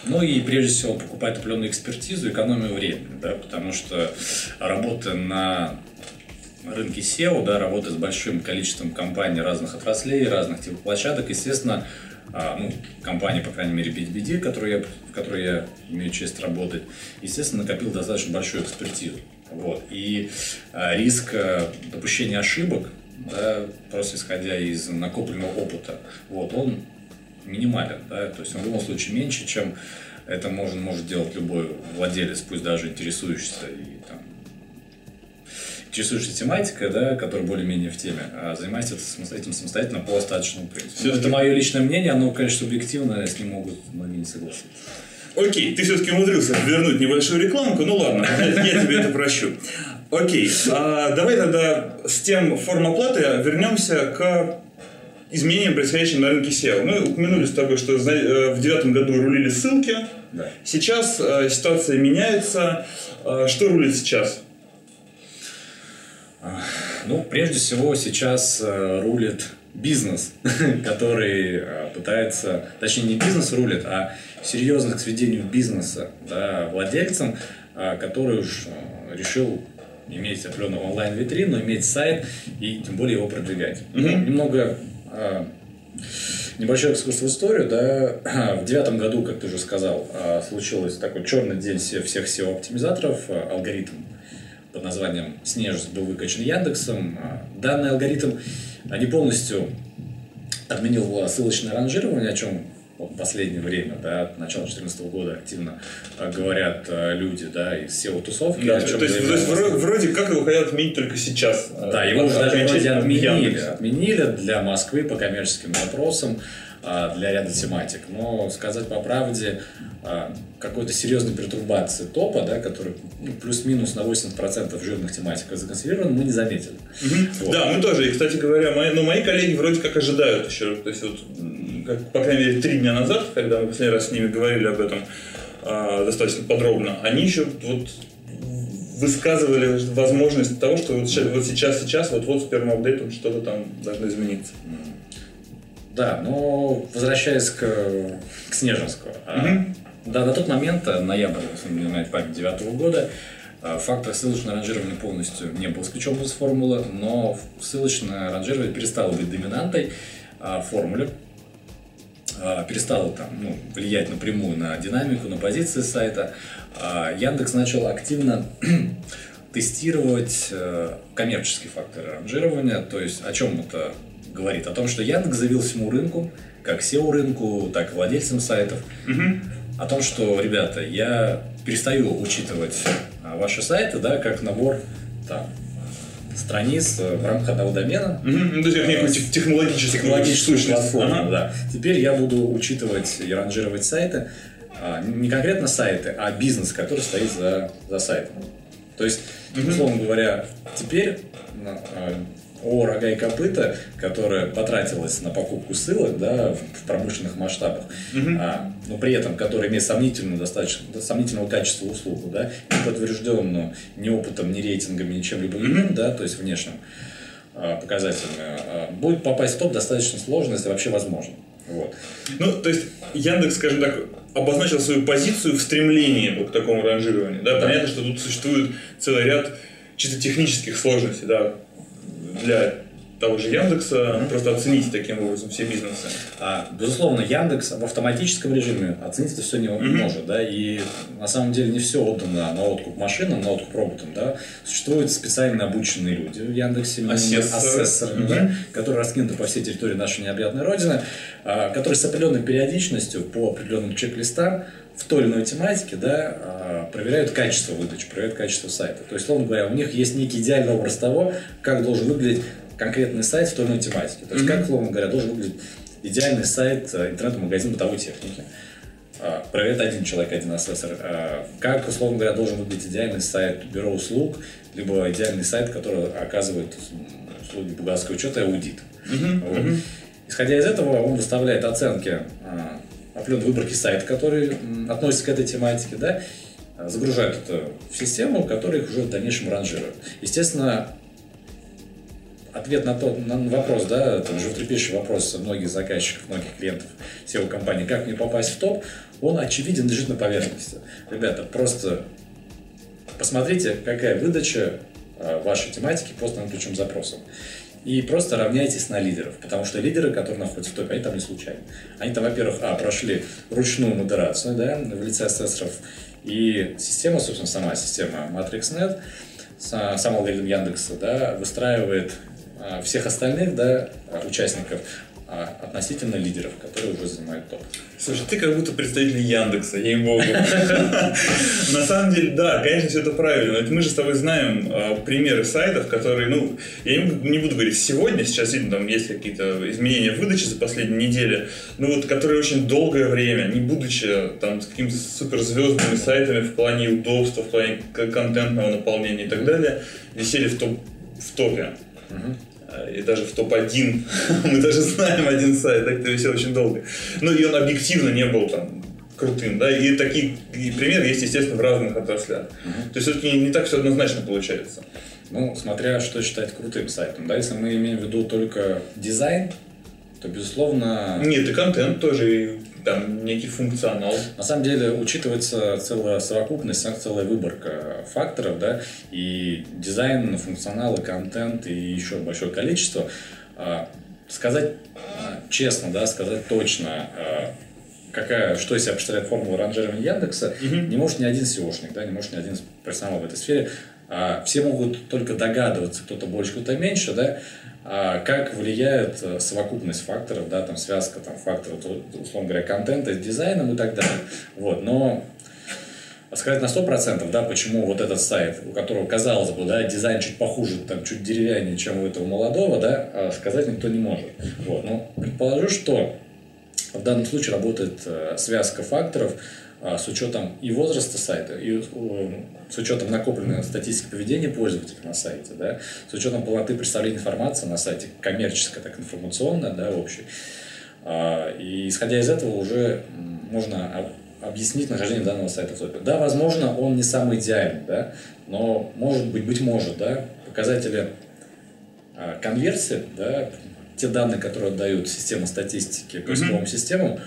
B: Ну и прежде всего покупает определенную экспертизу, экономию времени, да, потому что работа на рынке SEO, да, работа с большим количеством компаний разных отраслей, разных типов площадок, естественно, а, ну, компания, по крайней мере, BDBD, которую я, в которой я имею честь работать, естественно, накопил достаточно большую экспертизу. Вот. И э, риск э, допущения ошибок, да, просто исходя из накопленного опыта, вот, он минимален. Да, то есть он в любом случае меньше, чем это может, может делать любой владелец, пусть даже интересующийся и там, интересующийся тематикой, да, который более-менее в теме, а занимается этим самостоятельно по остаточному принципу. Это мое личное мнение, оно, конечно, субъективно, с ним могут многие не согласиться.
A: Окей, ты все-таки умудрился вернуть небольшую рекламку, ну ладно, я тебе это прощу. Окей, а давай тогда с тем форм оплаты вернемся к изменениям, происходящим на рынке SEO. Мы упомянули с тобой, что э, в девятом году рулили ссылки. Да. Сейчас э, ситуация меняется. Э, что рулит сейчас?
B: Ну, прежде всего, сейчас рулит бизнес, который пытается, точнее, не бизнес рулит, а серьезных сведений бизнеса да, владельцам, а, который уж а, решил иметь определенную онлайн-витрину, иметь сайт и тем более его продвигать. Mm-hmm. Немного а, небольшой экскурс в историю. Да, в девятом году, как ты уже сказал, случилось такой черный день всех SEO-оптимизаторов, алгоритм под названием Снежус был выкачан Яндексом. Данный алгоритм не полностью отменил ссылочное ранжирование, о чем в последнее время, да, от начала 2014 года активно а, говорят а, люди, да, из SEO-тусовки.
A: Да, то есть, то есть вроде, вроде как его хотят отменить только сейчас.
B: Да, его уже даже вроде отменили. Отменили для Москвы по коммерческим вопросам. А, для ряда тематик. Но сказать по правде, а, какой-то серьезной пертурбации топа, да, который ну, плюс-минус на 80% жирных тематик законсервирован, мы не заметили.
A: Угу. Вот. Да, мы тоже. И, кстати говоря, мои, ну, мои коллеги вроде как ожидают еще, то есть вот, как, по крайней мере, три дня назад, когда мы последний раз с ними говорили об этом э, достаточно подробно, они еще вот высказывали возможность того, что вот сейчас, сейчас, вот, вот с первым апдейтом что-то там должно измениться.
B: Да, но возвращаясь к, к Снежинскому. Mm-hmm. Да, на тот момент, э, ноябрь, если не знаю, память девятого года, э, фактор ссылочного ранжирования полностью не был исключен из формулы, но ссылочное ранжирование перестало быть доминантой а формулы, а, перестало там, ну, влиять напрямую на динамику, на позиции сайта. А Яндекс начал активно тестировать э, коммерческие факторы ранжирования, то есть о чем это говорит о том, что Яндекс заявил всему рынку, как SEO рынку, так и владельцам сайтов, угу. о том, что, ребята, я перестаю учитывать а, ваши сайты, да, как набор там, страниц э, в рамках одного домена.
A: Угу. Ну, то есть некую технологическую,
B: технологическую платформу. Ага. Да. Теперь я буду учитывать и ранжировать сайты, а, не конкретно сайты, а бизнес, который стоит за, за сайтом. То есть, условно говоря, теперь о рога и копыта, которая потратилась на покупку ссылок да, в промышленных масштабах, mm-hmm. а, но при этом которая имеет сомнительную, достаточно, сомнительного качества услугу, да, не подтвержденную ни опытом, ни рейтингами, ни чем-либо mm-hmm. да, то есть внешним а, показателями, а, будет попасть в топ достаточно сложно, если вообще возможно. Вот.
A: Ну, то есть Яндекс, скажем так, обозначил свою позицию в стремлении вот к такому ранжированию. Да? Да. Понятно, что тут существует целый ряд чисто технических сложностей, да, для того же Яндекса, mm-hmm. просто оценить таким образом все бизнесы.
B: А, безусловно, Яндекс в автоматическом режиме оценить это все не mm-hmm. может, да, и на самом деле не все отдано на откуп машинам, на откуп роботам, да. Существуют специально обученные люди в Яндексе, ассессоры, mm-hmm. да, которые раскинуты по всей территории нашей необъятной родины, а, которые с определенной периодичностью по определенным чек-листам в той или иной тематике, да, а, проверяют качество выдачи, проверяют качество сайта. То есть, условно говоря, у них есть некий идеальный образ того, как должен выглядеть конкретный сайт в той или иной тематике. То есть, mm-hmm. как, условно говоря, должен выглядеть идеальный сайт э, интернет-магазин бытовой техники. А, проверяет один человек, один ассессор. А, как, условно говоря, должен выглядеть идеальный сайт бюро услуг, либо идеальный сайт, который оказывает услуги бухгалтерского учета и аудит. Mm-hmm. Вот. Mm-hmm. Исходя из этого, он выставляет оценки определенной выборки сайта, который относится к этой тематике, да, загружают это в систему, которая их уже в дальнейшем ранжирует. Естественно, ответ на тот на вопрос, да, это животрепещущий вопрос многих заказчиков, многих клиентов SEO-компаний, как мне попасть в топ, он очевиден, лежит на поверхности. Ребята, просто посмотрите, какая выдача а, вашей тематики по основным ключевым запросам и просто равняйтесь на лидеров, потому что лидеры, которые находятся в топе, они там не случайно. Они там, во-первых, а, прошли ручную модерацию, да, в лице ассессоров, и система, собственно, сама система MatrixNet, сам алгоритм Яндекса, да, выстраивает всех остальных, да, участников а относительно лидеров, которые уже занимают топ.
A: Слушай, ты как будто представитель Яндекса, ей-богу. На самом деле, да, конечно, все это правильно. Мы же с тобой знаем а, примеры сайтов, которые, ну, я не буду говорить сегодня, сейчас видно, там есть какие-то изменения в выдаче за последние недели, но вот которые очень долгое время, не будучи там с какими-то суперзвездными сайтами в плане удобства, в плане контентного наполнения и так далее, висели в, топ, в топе. Угу и даже в топ-1 мы даже знаем один сайт, так это висел очень долго. Ну и он объективно не был там крутым, да, и такие примеры есть, естественно, в разных отраслях. То есть все-таки не, не так все однозначно получается.
B: Ну, смотря что считать крутым сайтом, да, если мы имеем в виду только дизайн, то, безусловно...
A: Нет, и контент тоже, там некий функционал.
B: На самом деле учитывается целая совокупность, целая выборка факторов, да, и дизайн, функционал, и контент, и еще большое количество. А, сказать а, честно, да, сказать точно, а, какая, что из себя представляет формула ранжирования Яндекса, угу. не может ни один SEOшник, да, не может ни один профессионал в этой сфере все могут только догадываться, кто-то больше, кто-то меньше, да, а как влияет э, совокупность факторов, да, там связка там, факторов, условно говоря, контента с дизайном и так далее. Вот, но сказать на 100%, да, почему вот этот сайт, у которого, казалось бы, да, дизайн чуть похуже, там, чуть деревяннее, чем у этого молодого, да, а сказать никто не может. Вот, но предположу, что в данном случае работает э, связка факторов, а, с учетом и возраста сайта, и э, с учетом накопленной статистики поведения пользователя на сайте, да, с учетом полноты представления информации на сайте, коммерческая, так информационная, да, общей. А, и исходя из этого уже можно объяснить нахождение данного сайта в топе. Да, возможно, он не самый идеальный, да, но может быть, быть может, да, показатели а, конверсии, да, те данные, которые отдают система статистики поисковым mm-hmm. системам,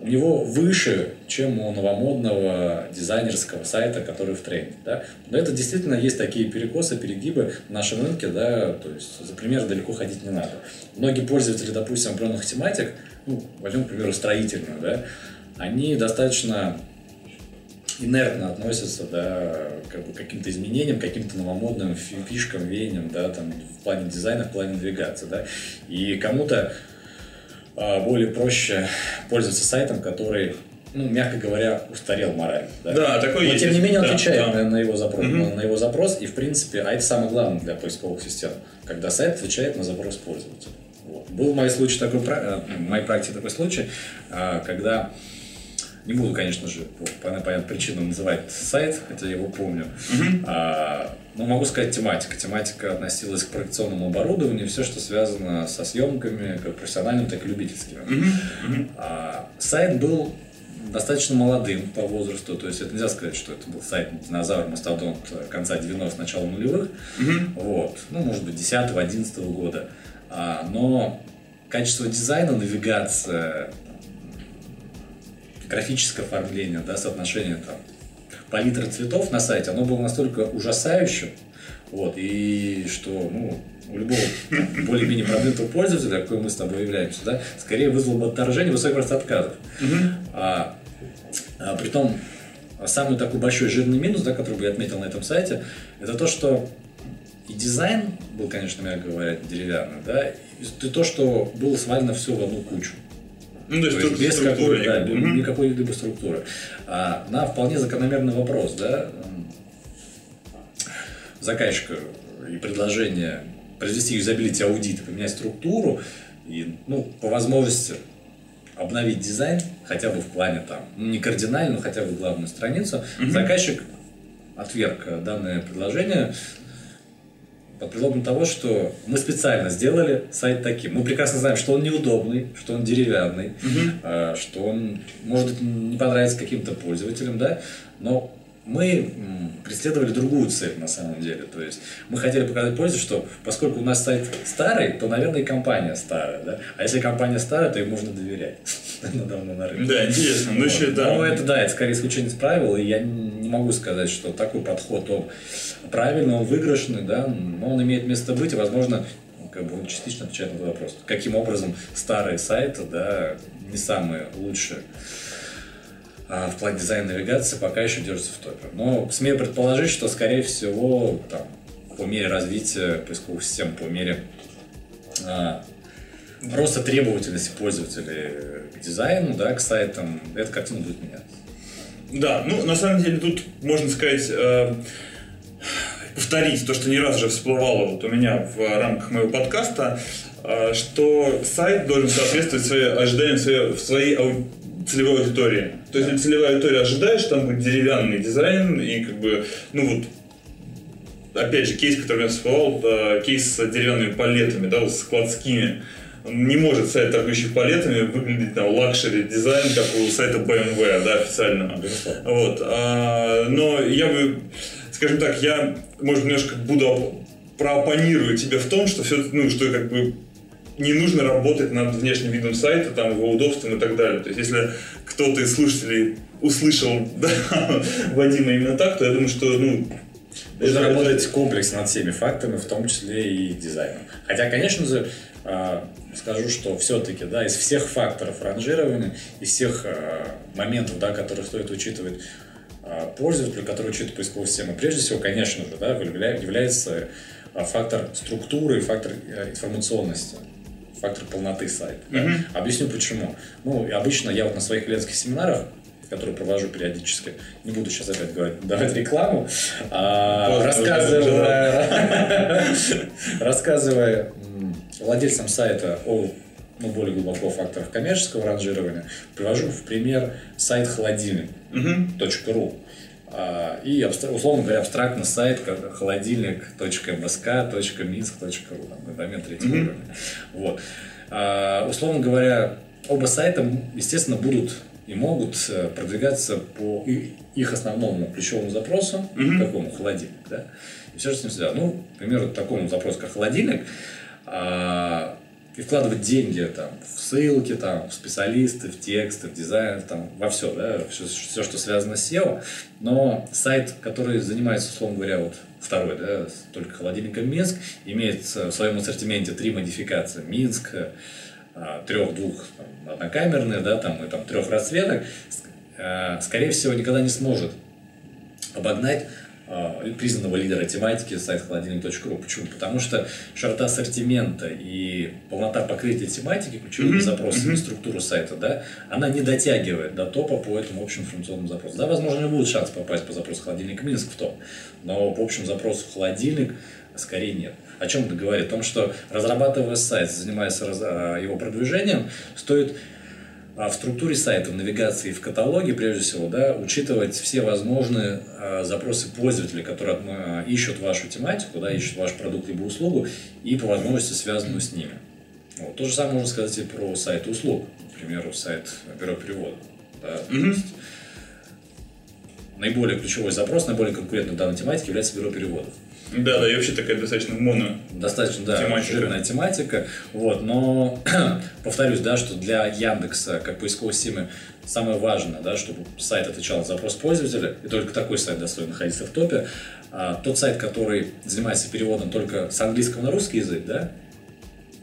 B: у него выше, чем у новомодного дизайнерского сайта, который в тренде. Да? Но это действительно есть такие перекосы, перегибы в нашем рынке, да, то есть за пример далеко ходить не надо. Многие пользователи, допустим, определенных тематик, ну, возьмем, к примеру, строительную, да, они достаточно инертно относятся да, как бы, к каким-то изменениям, каким-то новомодным фишкам, веяниям, да, там, в плане дизайна, в плане навигации. Да. И кому-то более проще пользоваться сайтом, который ну, мягко говоря, устарел морально. Да,
A: да такой
B: Но
A: есть.
B: тем не менее он да, отвечает да. На, на, его запрос, угу. на, на его запрос, и в принципе, а это самое главное для поисковых систем, когда сайт отвечает на запрос пользователя. Вот. Был в моем случае такой, э, в моей практике такой случай, а, когда не буду, конечно же, по понятным причинам называть сайт, хотя я его помню. Uh-huh. А, но могу сказать тематика. Тематика относилась к проекционному оборудованию, все, что связано со съемками, как профессиональными, так и любительскими. Uh-huh. А, сайт был достаточно молодым по возрасту, то есть это нельзя сказать, что это был сайт динозавр, мастодонт конца 90-х, начала нулевых, uh-huh. вот, ну, может быть, 10-11 года. А, но качество дизайна, навигация, графическое оформление, да, соотношение там, палитры цветов на сайте, оно было настолько ужасающим, вот, и что, ну, у любого более-менее продвинутого пользователя, какой мы с тобой являемся, да, скорее вызвало бы отторжение, высокий просто отказов. А, а, притом, самый такой большой жирный минус, да, который бы я отметил на этом сайте, это то, что и дизайн был, конечно, мягко говоря, деревянный, да, и то, что было свалено все в одну кучу.
A: Ну, то есть, то
B: есть без какой, да, угу. никакой либо структуры. А, на вполне закономерный вопрос, да, заказчика и предложение произвести юзабилити аудит, поменять структуру и, ну, по возможности обновить дизайн, хотя бы в плане там, ну, не кардинально, но хотя бы главную страницу, угу. заказчик отверг данное предложение под предлогом того, что мы специально сделали сайт таким. Мы прекрасно знаем, что он неудобный, что он деревянный, угу. что он может не понравиться каким-то пользователям, да, но мы преследовали другую цель на самом деле. То есть мы хотели показать пользователю, что поскольку у нас сайт старый, то, наверное, и компания старая. Да? А если компания старая, то им можно доверять.
A: Недавно на рынке. Да, интересно.
B: Ну, еще, да. Ну, это да, это скорее исключение из правил, и я не могу сказать, что такой подход, он правильный, он выигрышный, да, но он имеет место быть, и, возможно, как бы он частично отвечает на этот вопрос. Каким образом старые сайты, да, не самые лучшие а в плане дизайна навигации пока еще держится в топе. Но смею предположить, что, скорее всего, там, по мере развития поисковых систем, по мере а, роста требовательности пользователей к дизайну, да, к сайтам, эта картина будет меняться.
A: Да, ну, на самом деле, тут можно сказать, э, повторить то, что не раз уже всплывало вот у меня в рамках моего подкаста, э, что сайт должен соответствовать своим ожиданиям своей, своей целевой аудитории. То есть, если целевая аудитория ожидает, что там будет деревянный дизайн, и как бы, ну вот, опять же, кейс, который я всплывал, кейс с деревянными палетами, да, вот складскими. Не может сайт, торгующий палетами, выглядеть там luxury дизайн, как у сайта BMW, да, официального. Вот. А, но я бы, скажем так, я, может, немножко буду проопонирую тебе в том, что все, ну, что как бы не нужно работать над внешним видом сайта, там, его удобством и так далее. То есть, если кто-то из слушателей услышал да, Вадима именно так, то я думаю, что, ну,
B: Нужно это, работать комплексно над всеми факторами, в том числе и дизайном. Хотя, конечно же, а, скажу, что все-таки, да, из всех факторов ранжирования, из всех а, моментов, да, которые стоит учитывать а, пользователю, который учит поисковую систему. Прежде всего, конечно же, да, является а, фактор структуры и фактор э, информационности фактор полноты сайта. Mm-hmm. Да? Объясню почему. Ну, обычно я вот на своих клиентских семинарах который провожу периодически. Не буду сейчас опять говорить, давать рекламу. А, рассказывая, рассказывая владельцам сайта о ну, более глубоко факторах коммерческого ранжирования, привожу в пример сайт холодильник.ру. А, и, условно говоря, абстрактно сайт холодильник.msk.minsk.ru, на момент третьего уровня. Вот. А, условно говоря, оба сайта, естественно, будут и могут э, продвигаться по их основному ключевому запросу, mm-hmm. какому холодильник, да, и все, что с ним связано. Ну, к примеру, такому запросу, как холодильник, а, и вкладывать деньги там, в ссылки, там, в специалисты, в тексты, в дизайн, там, во все, да, все, все, что связано с SEO. Но сайт, который занимается, условно говоря, вот второй, да, только холодильником Минск, имеет в своем ассортименте три модификации. Минск, трех-двух однокамерных, да, там, и там трех расцветок, а, скорее всего, никогда не сможет обогнать а, признанного лидера тематики сайт холодильник.ру. Почему? Потому что широта ассортимента и полнота покрытия тематики ключевыми mm-hmm. запросами, mm-hmm. структуру сайта, да, она не дотягивает до топа по этому общему информационному запросу. Да, возможно, не будет шанс попасть по запросу холодильник Минск в топ, но по общему запросу холодильник скорее нет. О чем это говорит? О том, что разрабатывая сайт, занимаясь а, его продвижением, стоит а, в структуре сайта, в навигации, в каталоге, прежде всего, да, учитывать все возможные а, запросы пользователей, которые ищут вашу тематику, да, ищут ваш продукт либо услугу, и по возможности связанную с ними. Вот. То же самое можно сказать и про сайты услуг, например, сайт бюро перевода. Да, mm-hmm. Наиболее ключевой запрос, наиболее конкурентный в данной тематике является бюро переводов.
A: Да, да, и вообще такая достаточно моно.
B: Достаточно, да, тематика. жирная тематика. Вот, но повторюсь, да, что для Яндекса, как поисковой системы, самое важное, да, чтобы сайт отвечал на запрос пользователя, и только такой сайт достоин находиться в топе. А тот сайт, который занимается переводом только с английского на русский язык, да,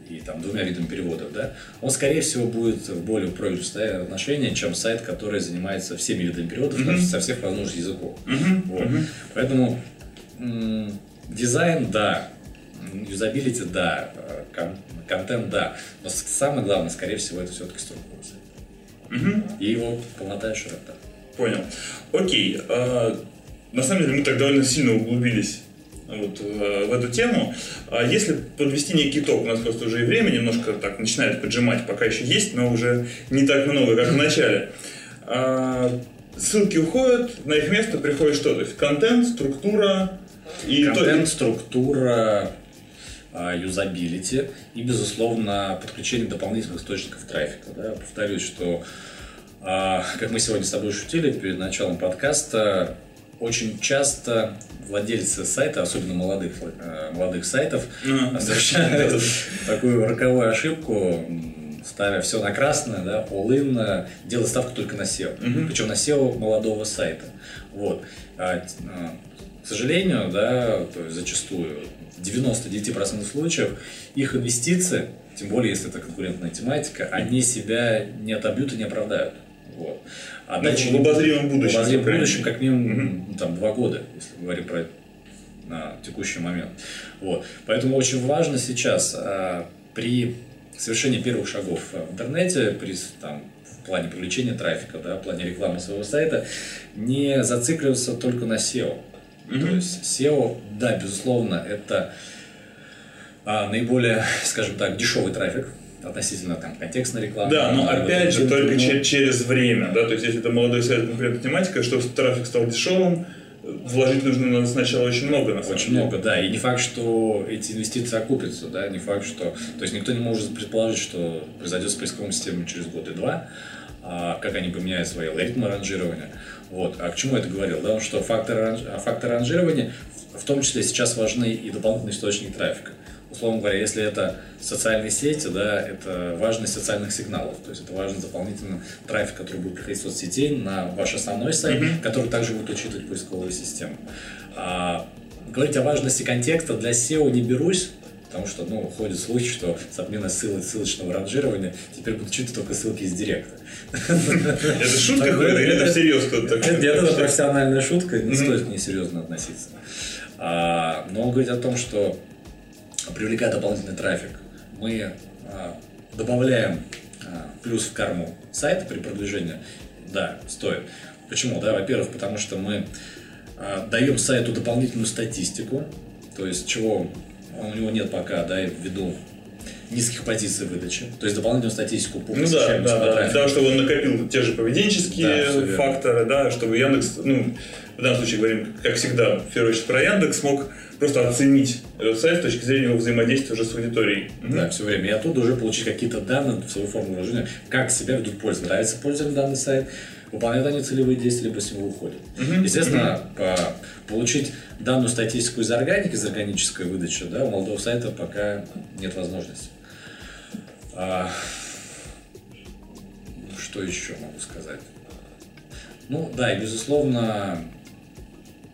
B: и там двумя видами переводов, да, он, скорее всего, будет в более проигрышном отношении, чем сайт, который занимается всеми видами переводов mm-hmm. со всех возможных языков. Mm-hmm. Вот. Mm-hmm. Поэтому Дизайн, да. Юзабилити, да. Кон- контент, да. Но самое главное, скорее всего, это все-таки структура Угу. И его полнота и широта.
A: Понял. Окей. А, на самом деле мы так довольно сильно углубились вот, в эту тему. А если подвести некий итог, у нас просто уже и время немножко так начинает поджимать, пока еще есть, но уже не так много, как в начале. А, ссылки уходят, на их место приходит что? То есть контент, структура,
B: и Контент, структура, а, юзабилити и, безусловно, подключение дополнительных источников трафика. Да? Повторюсь, что, а, как мы сегодня с тобой шутили перед началом подкаста, очень часто владельцы сайта, особенно молодых, а, молодых сайтов, mm-hmm. совершают такую роковую ошибку, ставя все на красное, да, all-in, делая ставку только на SEO. Mm-hmm. Причем на SEO молодого сайта. Вот. К сожалению, да, то есть зачастую в 99% случаев их инвестиции, тем более если это конкурентная тематика, они себя не отобьют и не оправдают. Вот.
A: А ну, в обозримом будущем.
B: В обозримом будущем как минимум угу. там, два года, если говорим про на текущий момент. Вот. Поэтому очень важно сейчас а, при совершении первых шагов в интернете, при там, в плане привлечения трафика, да, в плане рекламы своего сайта, не зацикливаться только на SEO. Mm-hmm. То есть SEO, да, безусловно, это а, наиболее, скажем так, дешевый трафик относительно там контекстной рекламы.
A: Да, но опять же только ну, через время, да, то есть если это молодой сайт, конкретная тематика, чтобы трафик стал дешевым, вложить нужно сначала очень много, на
B: самом Очень деле. много, да. И не факт, что эти инвестиции окупятся, да, не факт, что... То есть никто не может предположить, что произойдет с поисковым системой через год и два, а, как они поменяют свои алгоритмы ранжирования. Вот. А к чему я это говорил? Да? Что факторы, факторы ранжирования, в том числе сейчас важны и дополнительные источники трафика. Условно говоря, если это социальные сети, да, это важность социальных сигналов. То есть это важный дополнительный трафик, который будет приходить в соцсетей на ваш основной сайт, mm-hmm. который также будет учитывать поисковую систему. А, говорить о важности контекста для SEO не берусь, потому что, ну, ходят слухи, что с отменой ссылок ссылочного ранжирования теперь будут читать только ссылки из директа.
A: Это шутка или это всерьез кто-то?
B: Это профессиональная шутка, не стоит к ней серьезно относиться. А, но он говорит о том, что привлекая дополнительный трафик, мы а, добавляем а, плюс в карму сайта при продвижении. Да, стоит. Почему? Да, во-первых, потому что мы даем сайту дополнительную статистику, то есть чего у него нет пока, да, ввиду низких позиций выдачи, то есть дополнительную статистику
A: по ну, да, да, да, чтобы он накопил те же поведенческие да, факторы, да, чтобы Яндекс, ну, в данном случае говорим, как всегда, в первую очередь про Яндекс, смог просто оценить этот сайт с точки зрения его взаимодействия уже с аудиторией.
B: Да, все время. И оттуда уже получить какие-то данные в свою форму выражения, как себя ведут пользователи. Нравится пользователям данный сайт, выполняют они целевые действия, либо с него уходят. Угу. Естественно, угу. получить данную статистику из органики, из органической выдачи, да, у молодого сайта пока нет возможности. А, что еще могу сказать? Ну да, и безусловно,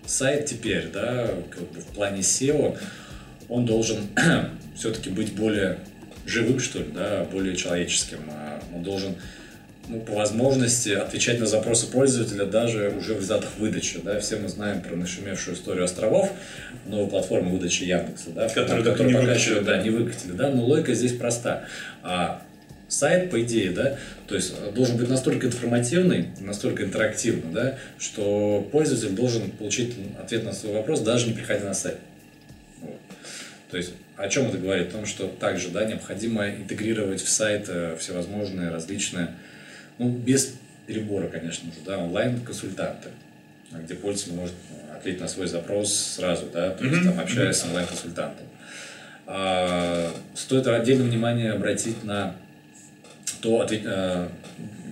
B: сайт теперь, да, как бы в плане SEO, он должен все-таки быть более живым, что ли, да, более человеческим. А он должен ну, по возможности отвечать на запросы пользователя даже уже в результатах выдачи. Да? Все мы знаем про нашумевшую историю островов, новую платформу выдачи Яндекса, да,
A: которую, которую пока
B: еще да, не выкатили. Да? Но логика здесь проста. А сайт, по идее, да, то есть должен быть настолько информативный, настолько интерактивный, да, что пользователь должен получить ответ на свой вопрос, даже не приходя на сайт. Вот. То есть о чем это говорит? О том, что также да, необходимо интегрировать в сайт э, всевозможные различные ну, без перебора, конечно же, да, онлайн-консультанты, где пользователь может ну, ответить на свой запрос сразу, да, то есть там общаясь с онлайн-консультантом. А, стоит отдельное внимание обратить на то, ответ, а,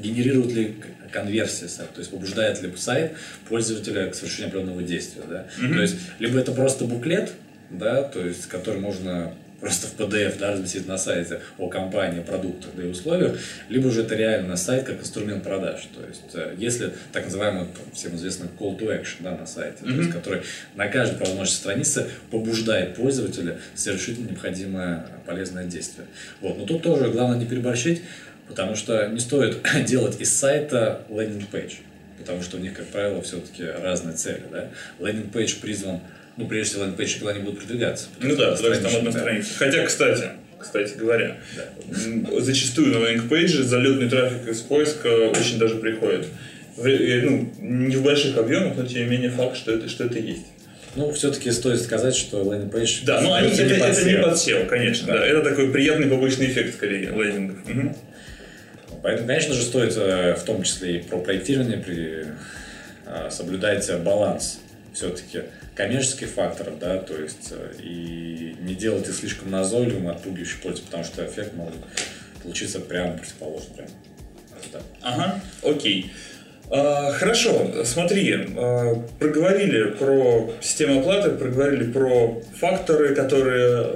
B: генерирует ли конверсия сайта, то есть побуждает ли сайт пользователя к совершению определенного действия. Да? Mm-hmm. То есть, либо это просто буклет, да, то есть, который можно просто в PDF да, разместить на сайте о компании, продуктах да, и условиях, либо же это реально сайт как инструмент продаж. То есть, э, если так называемый, всем известный call to action да, на сайте, mm-hmm. то есть, который на каждой возможной странице побуждает пользователя совершить необходимое полезное действие. Вот. Но тут тоже главное не переборщить, потому что не стоит делать из сайта landing page, потому что у них, как правило, все-таки разные цели. Да? Landing page призван ну, прежде всего, landing page никогда не будут продвигаться.
A: Ну да, потому что там одна страница. Хотя, кстати, кстати говоря, да. зачастую на landing page е залетный трафик из поиска очень даже приходит. Ну, не в больших объемах, но тем не менее факт, что это, что это есть.
B: Ну, все-таки стоит сказать, что лендинг-пейдж...
A: Да, но они, это, не это не подсел, конечно. Да. Да. Это такой приятный побочный эффект, скорее, лендингов. Угу.
B: Поэтому, конечно же, стоит э, в том числе и про проектирование при, э, соблюдать баланс все-таки коммерческих факторов, да, то есть э, и не делать их слишком назойливым, отпугивающим пользу, потому что эффект может получиться прямо противоположный. Прямо.
A: Да. Ага, окей. А, хорошо, смотри, а, проговорили про систему оплаты, проговорили про факторы, которые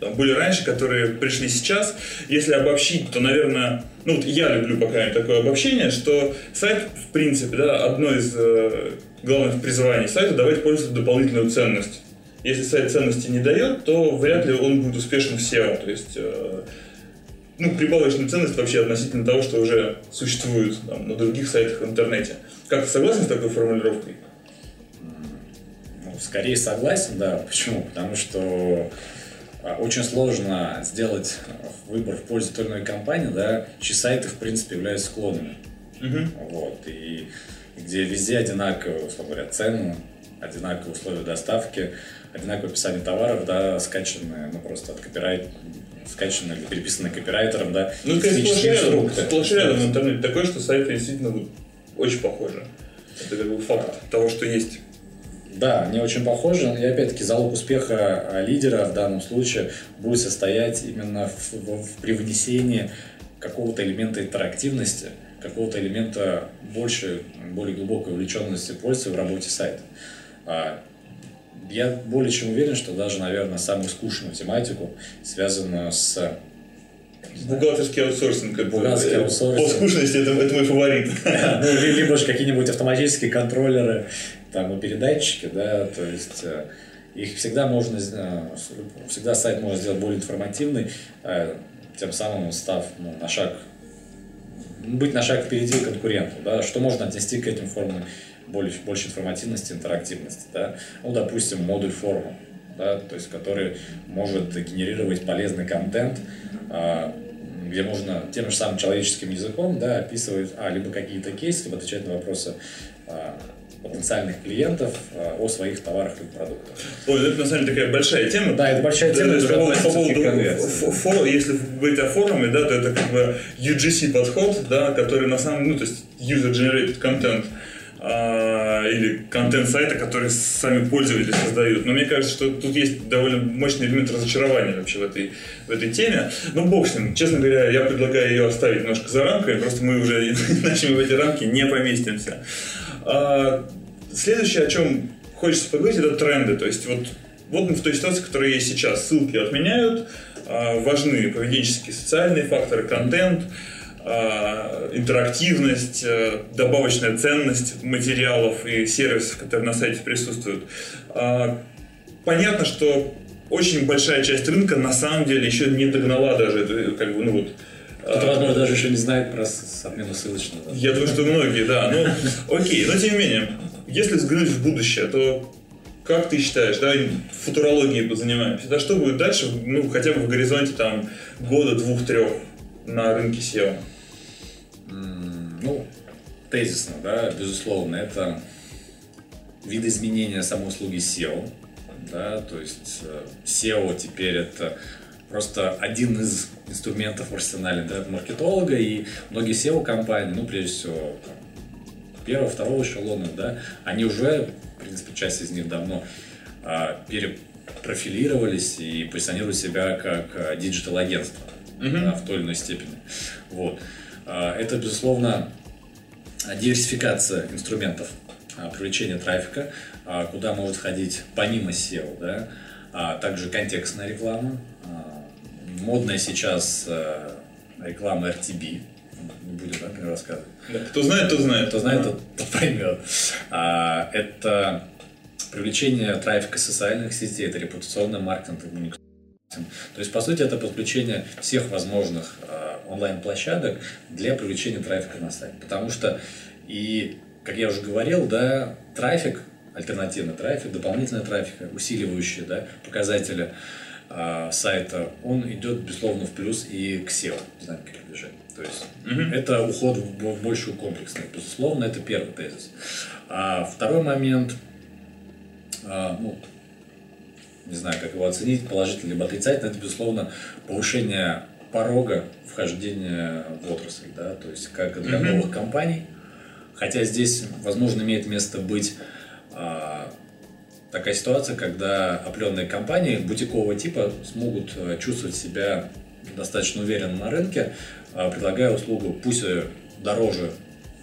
A: там, были раньше, которые пришли сейчас. Если обобщить, то, наверное, ну вот я люблю пока такое обобщение, что сайт, в принципе, да, одно из э, главных призваний сайта давать пользователю дополнительную ценность. Если сайт ценности не дает, то вряд ли он будет успешен в SEO. То есть, э, ну, прибавочная ценность вообще относительно того, что уже существует там, на других сайтах в интернете. Как ты согласен с такой формулировкой?
B: Ну, скорее согласен, да. Почему? Потому что а, очень сложно сделать выбор в пользу той или иной компании, да, чьи сайты, в принципе, являются склонными. Угу. Вот, и где везде одинаковые, условно говоря, цены, одинаковые условия доставки, одинаковое описание товаров, да, скачанные, ну, просто от копирайт, скачанные или переписанные копирайтером, да.
A: Ну, это сплошь рядом, сплошь рядом в интернете такое, что сайты действительно очень похожи. Это как бы факт того, что есть.
B: Да, они очень похожи. И опять-таки залог успеха а, лидера в данном случае будет состоять именно в, в, в привнесении какого-то элемента интерактивности, какого-то элемента больше, более глубокой увлеченности пользователя в работе сайта. А, я более чем уверен, что даже, наверное, самую скучную тематику, связанную с
A: Бухгалтерский аутсорсинг.
B: Бухгалтерский аутсорсинг.
A: По скучности это, это мой фаворит.
B: Ну, либо же какие-нибудь автоматические контроллеры, там, и передатчики, да, то есть э, их всегда можно, всегда сайт можно сделать более информативный, тем самым став ну, на шаг, быть на шаг впереди конкуренту, да, что можно отнести к этим формам больше, больше информативности, интерактивности, да, ну, допустим, модуль форума, да, то есть который может генерировать полезный контент, а, где можно тем же самым человеческим языком да, описывать а, либо какие-то кейсы, либо отвечать на вопросы а, потенциальных клиентов а, о своих товарах и продуктах.
A: Ой, это на самом деле такая большая тема.
B: Да, это большая тема.
A: Да, по, по поводу если говорить о форуме, да, то это как бы UGC подход, да, который на самом ну, то есть user generated content а, или контент сайта, который сами пользователи создают. Но мне кажется, что тут есть довольно мощный элемент разочарования вообще в этой, в этой теме. Но бог с ним. Честно говоря, я предлагаю ее оставить немножко за рамками, просто мы уже иначе мы в эти рамки не поместимся. А, следующее, о чем хочется поговорить, это тренды. То есть вот, вот мы в той ситуации, которая есть сейчас. Ссылки отменяют, а, важны поведенческие, социальные факторы, контент, а, интерактивность, а, добавочная ценность материалов и сервисов, которые на сайте присутствуют. Понятно, что очень большая часть рынка на самом деле еще не догнала даже это, как бы, ну вот,
B: кто-то, возможно, даже еще не знает про отмену ссылочного.
A: Я думаю, что многие, да. Ну, окей, но тем не менее, если взглянуть в будущее, то как ты считаешь, да, футурологией занимаемся, да, что будет дальше, ну, хотя бы в горизонте там года, двух-трех на рынке SEO?
B: Ну, тезисно, да, безусловно, это видоизменение самой услуги SEO, да, то есть э, SEO теперь это просто один из инструментов в арсенале да, маркетолога, и многие SEO-компании, ну, прежде всего, там, первого, второго эшелона, да, они уже, в принципе, часть из них давно а, перепрофилировались и позиционируют себя как digital-агентство угу. да, в той или иной степени. Вот. А, это, безусловно, диверсификация инструментов а, привлечения трафика, а, куда может ходить помимо SEO, да, а также контекстная реклама, модная сейчас э, реклама RTB, не будем да, рассказывать.
A: Да, кто знает, тот знает.
B: Кто знает, тот, тот поймет. А, это привлечение трафика социальных сетей, это репутационный маркетинг, то есть, по сути, это подключение всех возможных э, онлайн-площадок для привлечения трафика на сайт. Потому что, и, как я уже говорил, да, трафик, альтернативный трафик, дополнительный трафик, усиливающий да, показатели сайта, он идет, безусловно, в плюс и к SEO, динамике продвижения. То есть mm-hmm. это уход в, в большую комплексность. Безусловно, это первый тезис. А второй момент, а, ну, не знаю, как его оценить, положительно либо отрицательно, это, безусловно, повышение порога вхождения в отрасль, да, то есть как для mm-hmm. новых компаний. Хотя здесь, возможно, имеет место быть а, такая ситуация, когда определенные компании бутикового типа смогут э, чувствовать себя достаточно уверенно на рынке, а, предлагая услугу, пусть дороже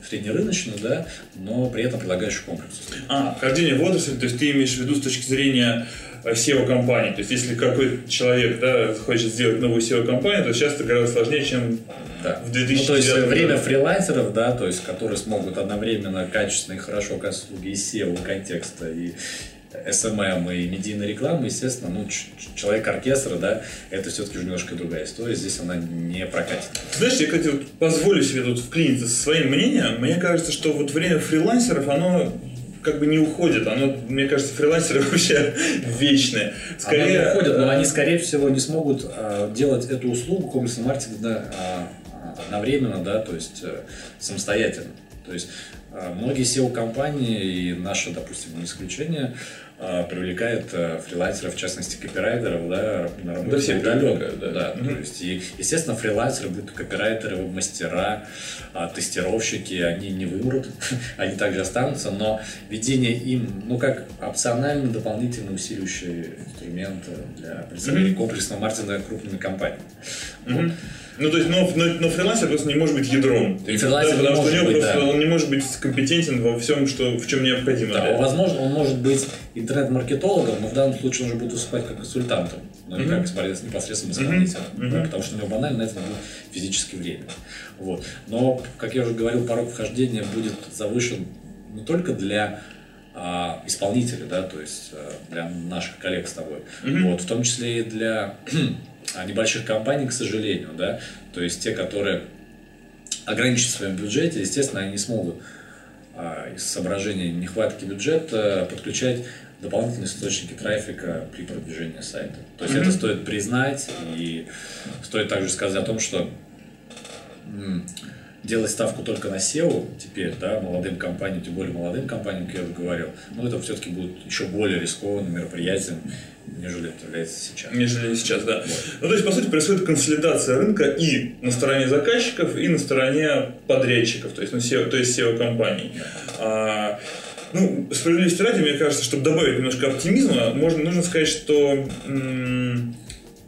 B: среднерыночную, да, но при этом предлагающую комплекс.
A: А, хождение в отрасль, то есть ты имеешь в виду с точки зрения SEO-компании. То есть, если какой-то человек да, хочет сделать новую SEO-компанию, то сейчас это гораздо сложнее, чем да. в 2009
B: ну, то есть, время фрилансеров, да, то есть, которые смогут одновременно качественно и хорошо оказывать услуги из SEO контекста и SMM и медийной рекламы, естественно, ну, человек оркестра, да, это все-таки уже немножко другая история, здесь она не прокатит.
A: Знаешь, я, кстати, вот позволю себе тут вклиниться со своим мнением. Мне кажется, что вот время фрилансеров, оно как бы не уходит. Оно, мне кажется, фрилансеры вообще вечные.
B: Скорее... Оно уходит, но они, скорее всего, не смогут а, делать эту услугу комплексного маркетинга а, одновременно, да, то есть а, самостоятельно. То есть многие SEO-компании, и наша, допустим, не исключение, а, привлекает э, фрилансеров, в частности, копирайтеров, да, на работу да, все удаленно. Да, да. Mm-hmm. То есть, и, естественно, фрилансеры, будут копирайтеры, мастера, а, тестировщики, они не вымрут, они также останутся, но ведение им, ну, как опциональный, дополнительно усиливающий инструмент для представления mm-hmm. комплексного маркетинга крупными компаниями.
A: Mm-hmm. Вот. Ну, то есть, но, но, но фрилансер просто не может быть ядром.
B: И фрилансер да, потому что у него быть, просто
A: да. он не может быть компетентен во всем, что, в чем необходимо.
B: Да, возможно, он может быть интернет-маркетологом, но в данном случае он уже будет выступать как консультантом, но не mm-hmm. как непосредственно исполнителем. Mm-hmm. Да, потому что у него банально это будет физически время. Вот. Но, как я уже говорил, порог вхождения будет завышен не только для а, исполнители, да, то есть а, для наших коллег с тобой. Mm-hmm. Вот, в том числе и для а, небольших компаний, к сожалению, да, то есть те, которые ограничены в своем бюджете, естественно, они не смогут а, из соображения нехватки бюджета подключать дополнительные источники трафика при продвижении сайта. То есть mm-hmm. это стоит признать и стоит также сказать о том, что делать ставку только на SEO теперь, да, молодым компаниям, тем более молодым компаниям, как я уже говорил, ну, это все-таки будет еще более рискованным мероприятием, нежели это является сейчас.
A: Нежели сейчас, да. Вот. Ну, то есть, по сути, происходит консолидация рынка и на стороне заказчиков, и на стороне подрядчиков, то есть, на SEO, то есть SEO-компаний. А, ну, справедливости ради, мне кажется, чтобы добавить немножко оптимизма, можно, нужно сказать, что м-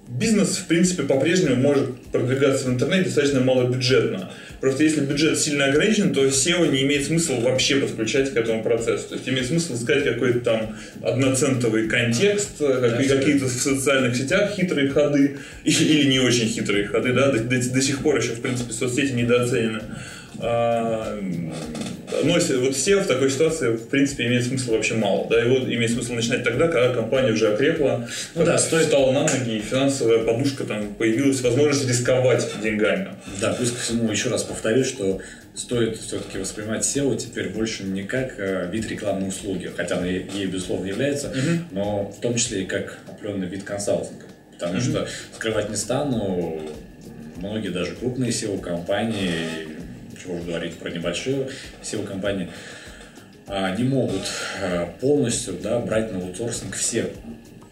A: бизнес, в принципе, по-прежнему может продвигаться в интернете достаточно малобюджетно. Просто если бюджет сильно ограничен, то SEO не имеет смысла вообще подключать к этому процессу. То есть имеет смысл искать какой-то там одноцентовый контекст, да, какие-то в социальных сетях хитрые ходы или, или не очень хитрые ходы, да, до, до, до сих пор еще, в принципе, соцсети недооценены. А, но вот SEO в такой ситуации, в принципе, имеет смысл вообще мало. Да, его имеет смысл начинать тогда, когда компания уже окрепла, ну, да, стоит стала на ноги, и финансовая подушка там появилась, возможность рисковать деньгами.
B: Да, плюс ко всему еще раз повторюсь, что стоит все-таки воспринимать SEO теперь больше не как э, вид рекламной услуги, хотя она ей, безусловно, является, угу. но в том числе и как определенный вид консалтинга. Потому угу. что скрывать не стану, многие даже крупные SEO-компании чего уж говорить про небольшие SEO-компании, а, не могут а, полностью да, брать на аутсорсинг все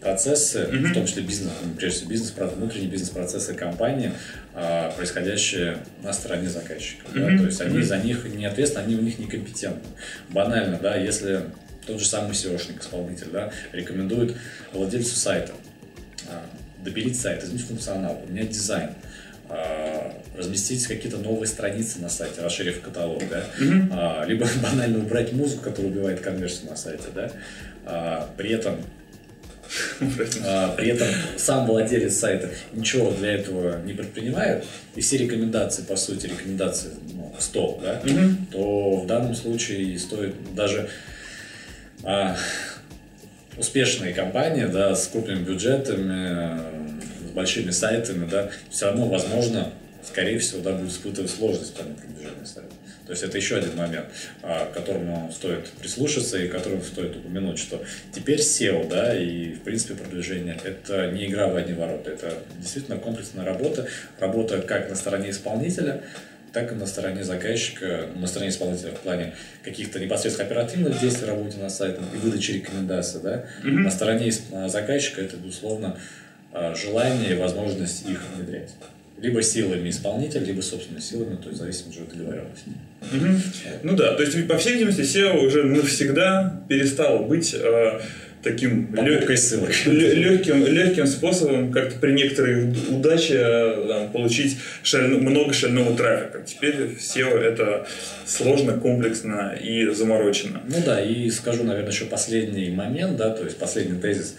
B: процессы, mm-hmm. в том числе бизнес, ну, прежде всего бизнес, внутренние бизнес-процессы компании, а, происходящие на стороне заказчика. Mm-hmm. Да? То есть они mm-hmm. за них не ответственны, они у них некомпетентны. Банально, да, если тот же самый SEOшник, исполнитель, да, рекомендует владельцу сайта добелить сайт, изменить функционал, поменять дизайн, а, разместить какие-то новые страницы на сайте, расширив каталог, да, mm-hmm. а, либо банально убрать музыку, которая убивает конверсию на сайте, да, а, при этом а, при этом сам владелец сайта ничего для этого не предпринимает, и все рекомендации, по сути, рекомендации ну, стол, да, mm-hmm. то в данном случае стоит даже а, успешные компании, да, с крупными бюджетами, большими сайтами, да, все равно, возможно, скорее всего, да, будет испытывать сложность при продвижении сайта. То есть это еще один момент, а, к которому стоит прислушаться и которому стоит упомянуть, что теперь SEO, да, и в принципе продвижение это не игра в одни ворота, это действительно комплексная работа, работа как на стороне исполнителя, так и на стороне заказчика, на стороне исполнителя в плане каких-то непосредственно оперативных действий в работе над сайтом и выдачи рекомендаций, да. Mm-hmm. На стороне заказчика это, безусловно, желание и возможность их внедрять. Либо силами исполнителя, либо собственными силами, то есть в зависимости от договоренности.
A: Угу. Ну да, то есть, по всей видимости, SEO уже навсегда перестал быть э, таким лег... легким, легким способом как-то при некоторой удаче э, там, получить шаль... много шального трафика. Теперь SEO это сложно, комплексно и заморочено.
B: Ну да, и скажу, наверное, еще последний момент, да, то есть последний тезис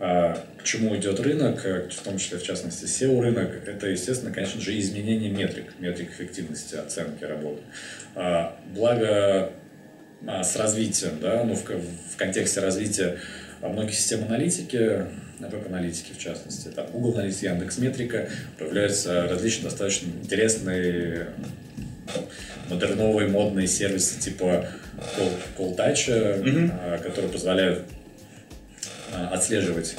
B: а, чему идет рынок, э, в том числе, в частности, SEO-рынок, это, естественно, конечно же, изменение метрик, метрик эффективности оценки работы. А, благо, а, с развитием, да, ну, в, в контексте развития многих систем аналитики, веб-аналитики в частности, там Google Аналитика, Яндекс Метрика, появляются различные достаточно интересные модерновые модные сервисы типа Call, Call Touch, mm-hmm. которые позволяют а, отслеживать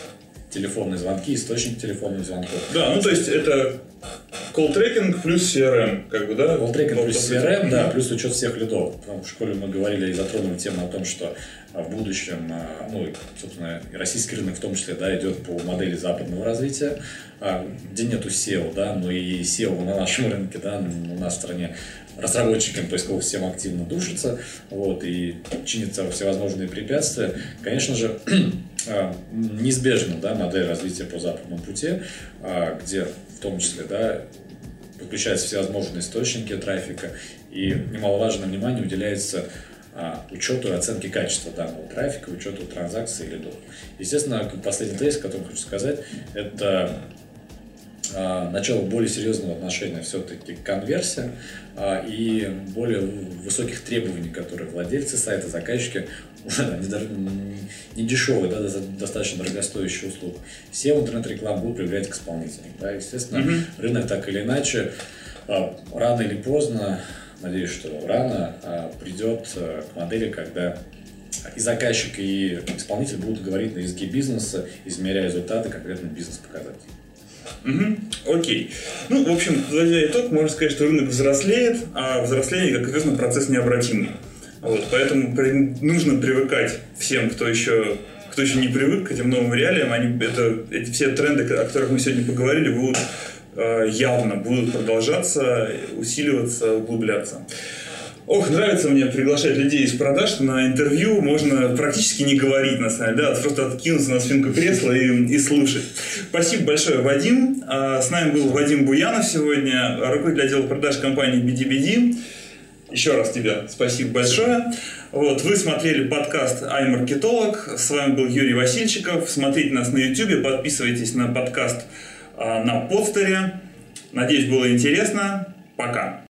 B: телефонные звонки, источник телефонных звонков.
A: Да, ну то есть это call tracking плюс CRM, как бы, да?
B: Call tracking плюс CRM, да, плюс учет всех лидов. Потому что в школе мы говорили и затронули тему о том, что в будущем, а, ну, собственно, и российский рынок в том числе, да, идет по модели западного развития, где нету SEO, да, но и SEO на нашем рынке, да, у нас в стране разработчикам поисковых систем активно душится, вот, и чинятся всевозможные препятствия. Конечно же, а, неизбежна да, модель развития по западному пути, а, где в том числе да, подключаются всевозможные источники трафика, и немаловажное внимание уделяется а, учету и оценке качества данного трафика, учету транзакций или лидов. Естественно, последний тезис, который хочу сказать, это а, начало более серьезного отношения все-таки к конверсии а, и более высоких требований, которые владельцы сайта, заказчики, уже не дешевые, да, достаточно дорогостоящие услуги, все интернет-рекламу будут проявлять к исполнителям. Да, естественно, mm-hmm. рынок так или иначе, а, рано или поздно, надеюсь, что рано, придет к модели, когда и заказчик, и исполнитель будут говорить на языке бизнеса, измеряя результаты конкретных бизнес-показателей.
A: Угу, окей. Ну, в общем, подводя итог, можно сказать, что рынок взрослеет, а взросление, как известно, процесс необратимый. Вот, поэтому при, нужно привыкать всем, кто еще, кто еще не привык к этим новым реалиям. Они, это, эти все тренды, о которых мы сегодня поговорили, будут э, явно будут продолжаться, усиливаться, углубляться. Ох, нравится мне приглашать людей из продаж на интервью. Можно практически не говорить, на самом деле, да, просто откинуться на спинку кресла и, и слушать. Спасибо большое, Вадим. А, с нами был Вадим Буянов сегодня, руководитель отдела продаж компании BDBD. Еще раз тебе спасибо большое. Вот, вы смотрели подкаст «Ай-маркетолог». С вами был Юрий Васильчиков. Смотрите нас на YouTube, подписывайтесь на подкаст на подстере. Надеюсь, было интересно. Пока.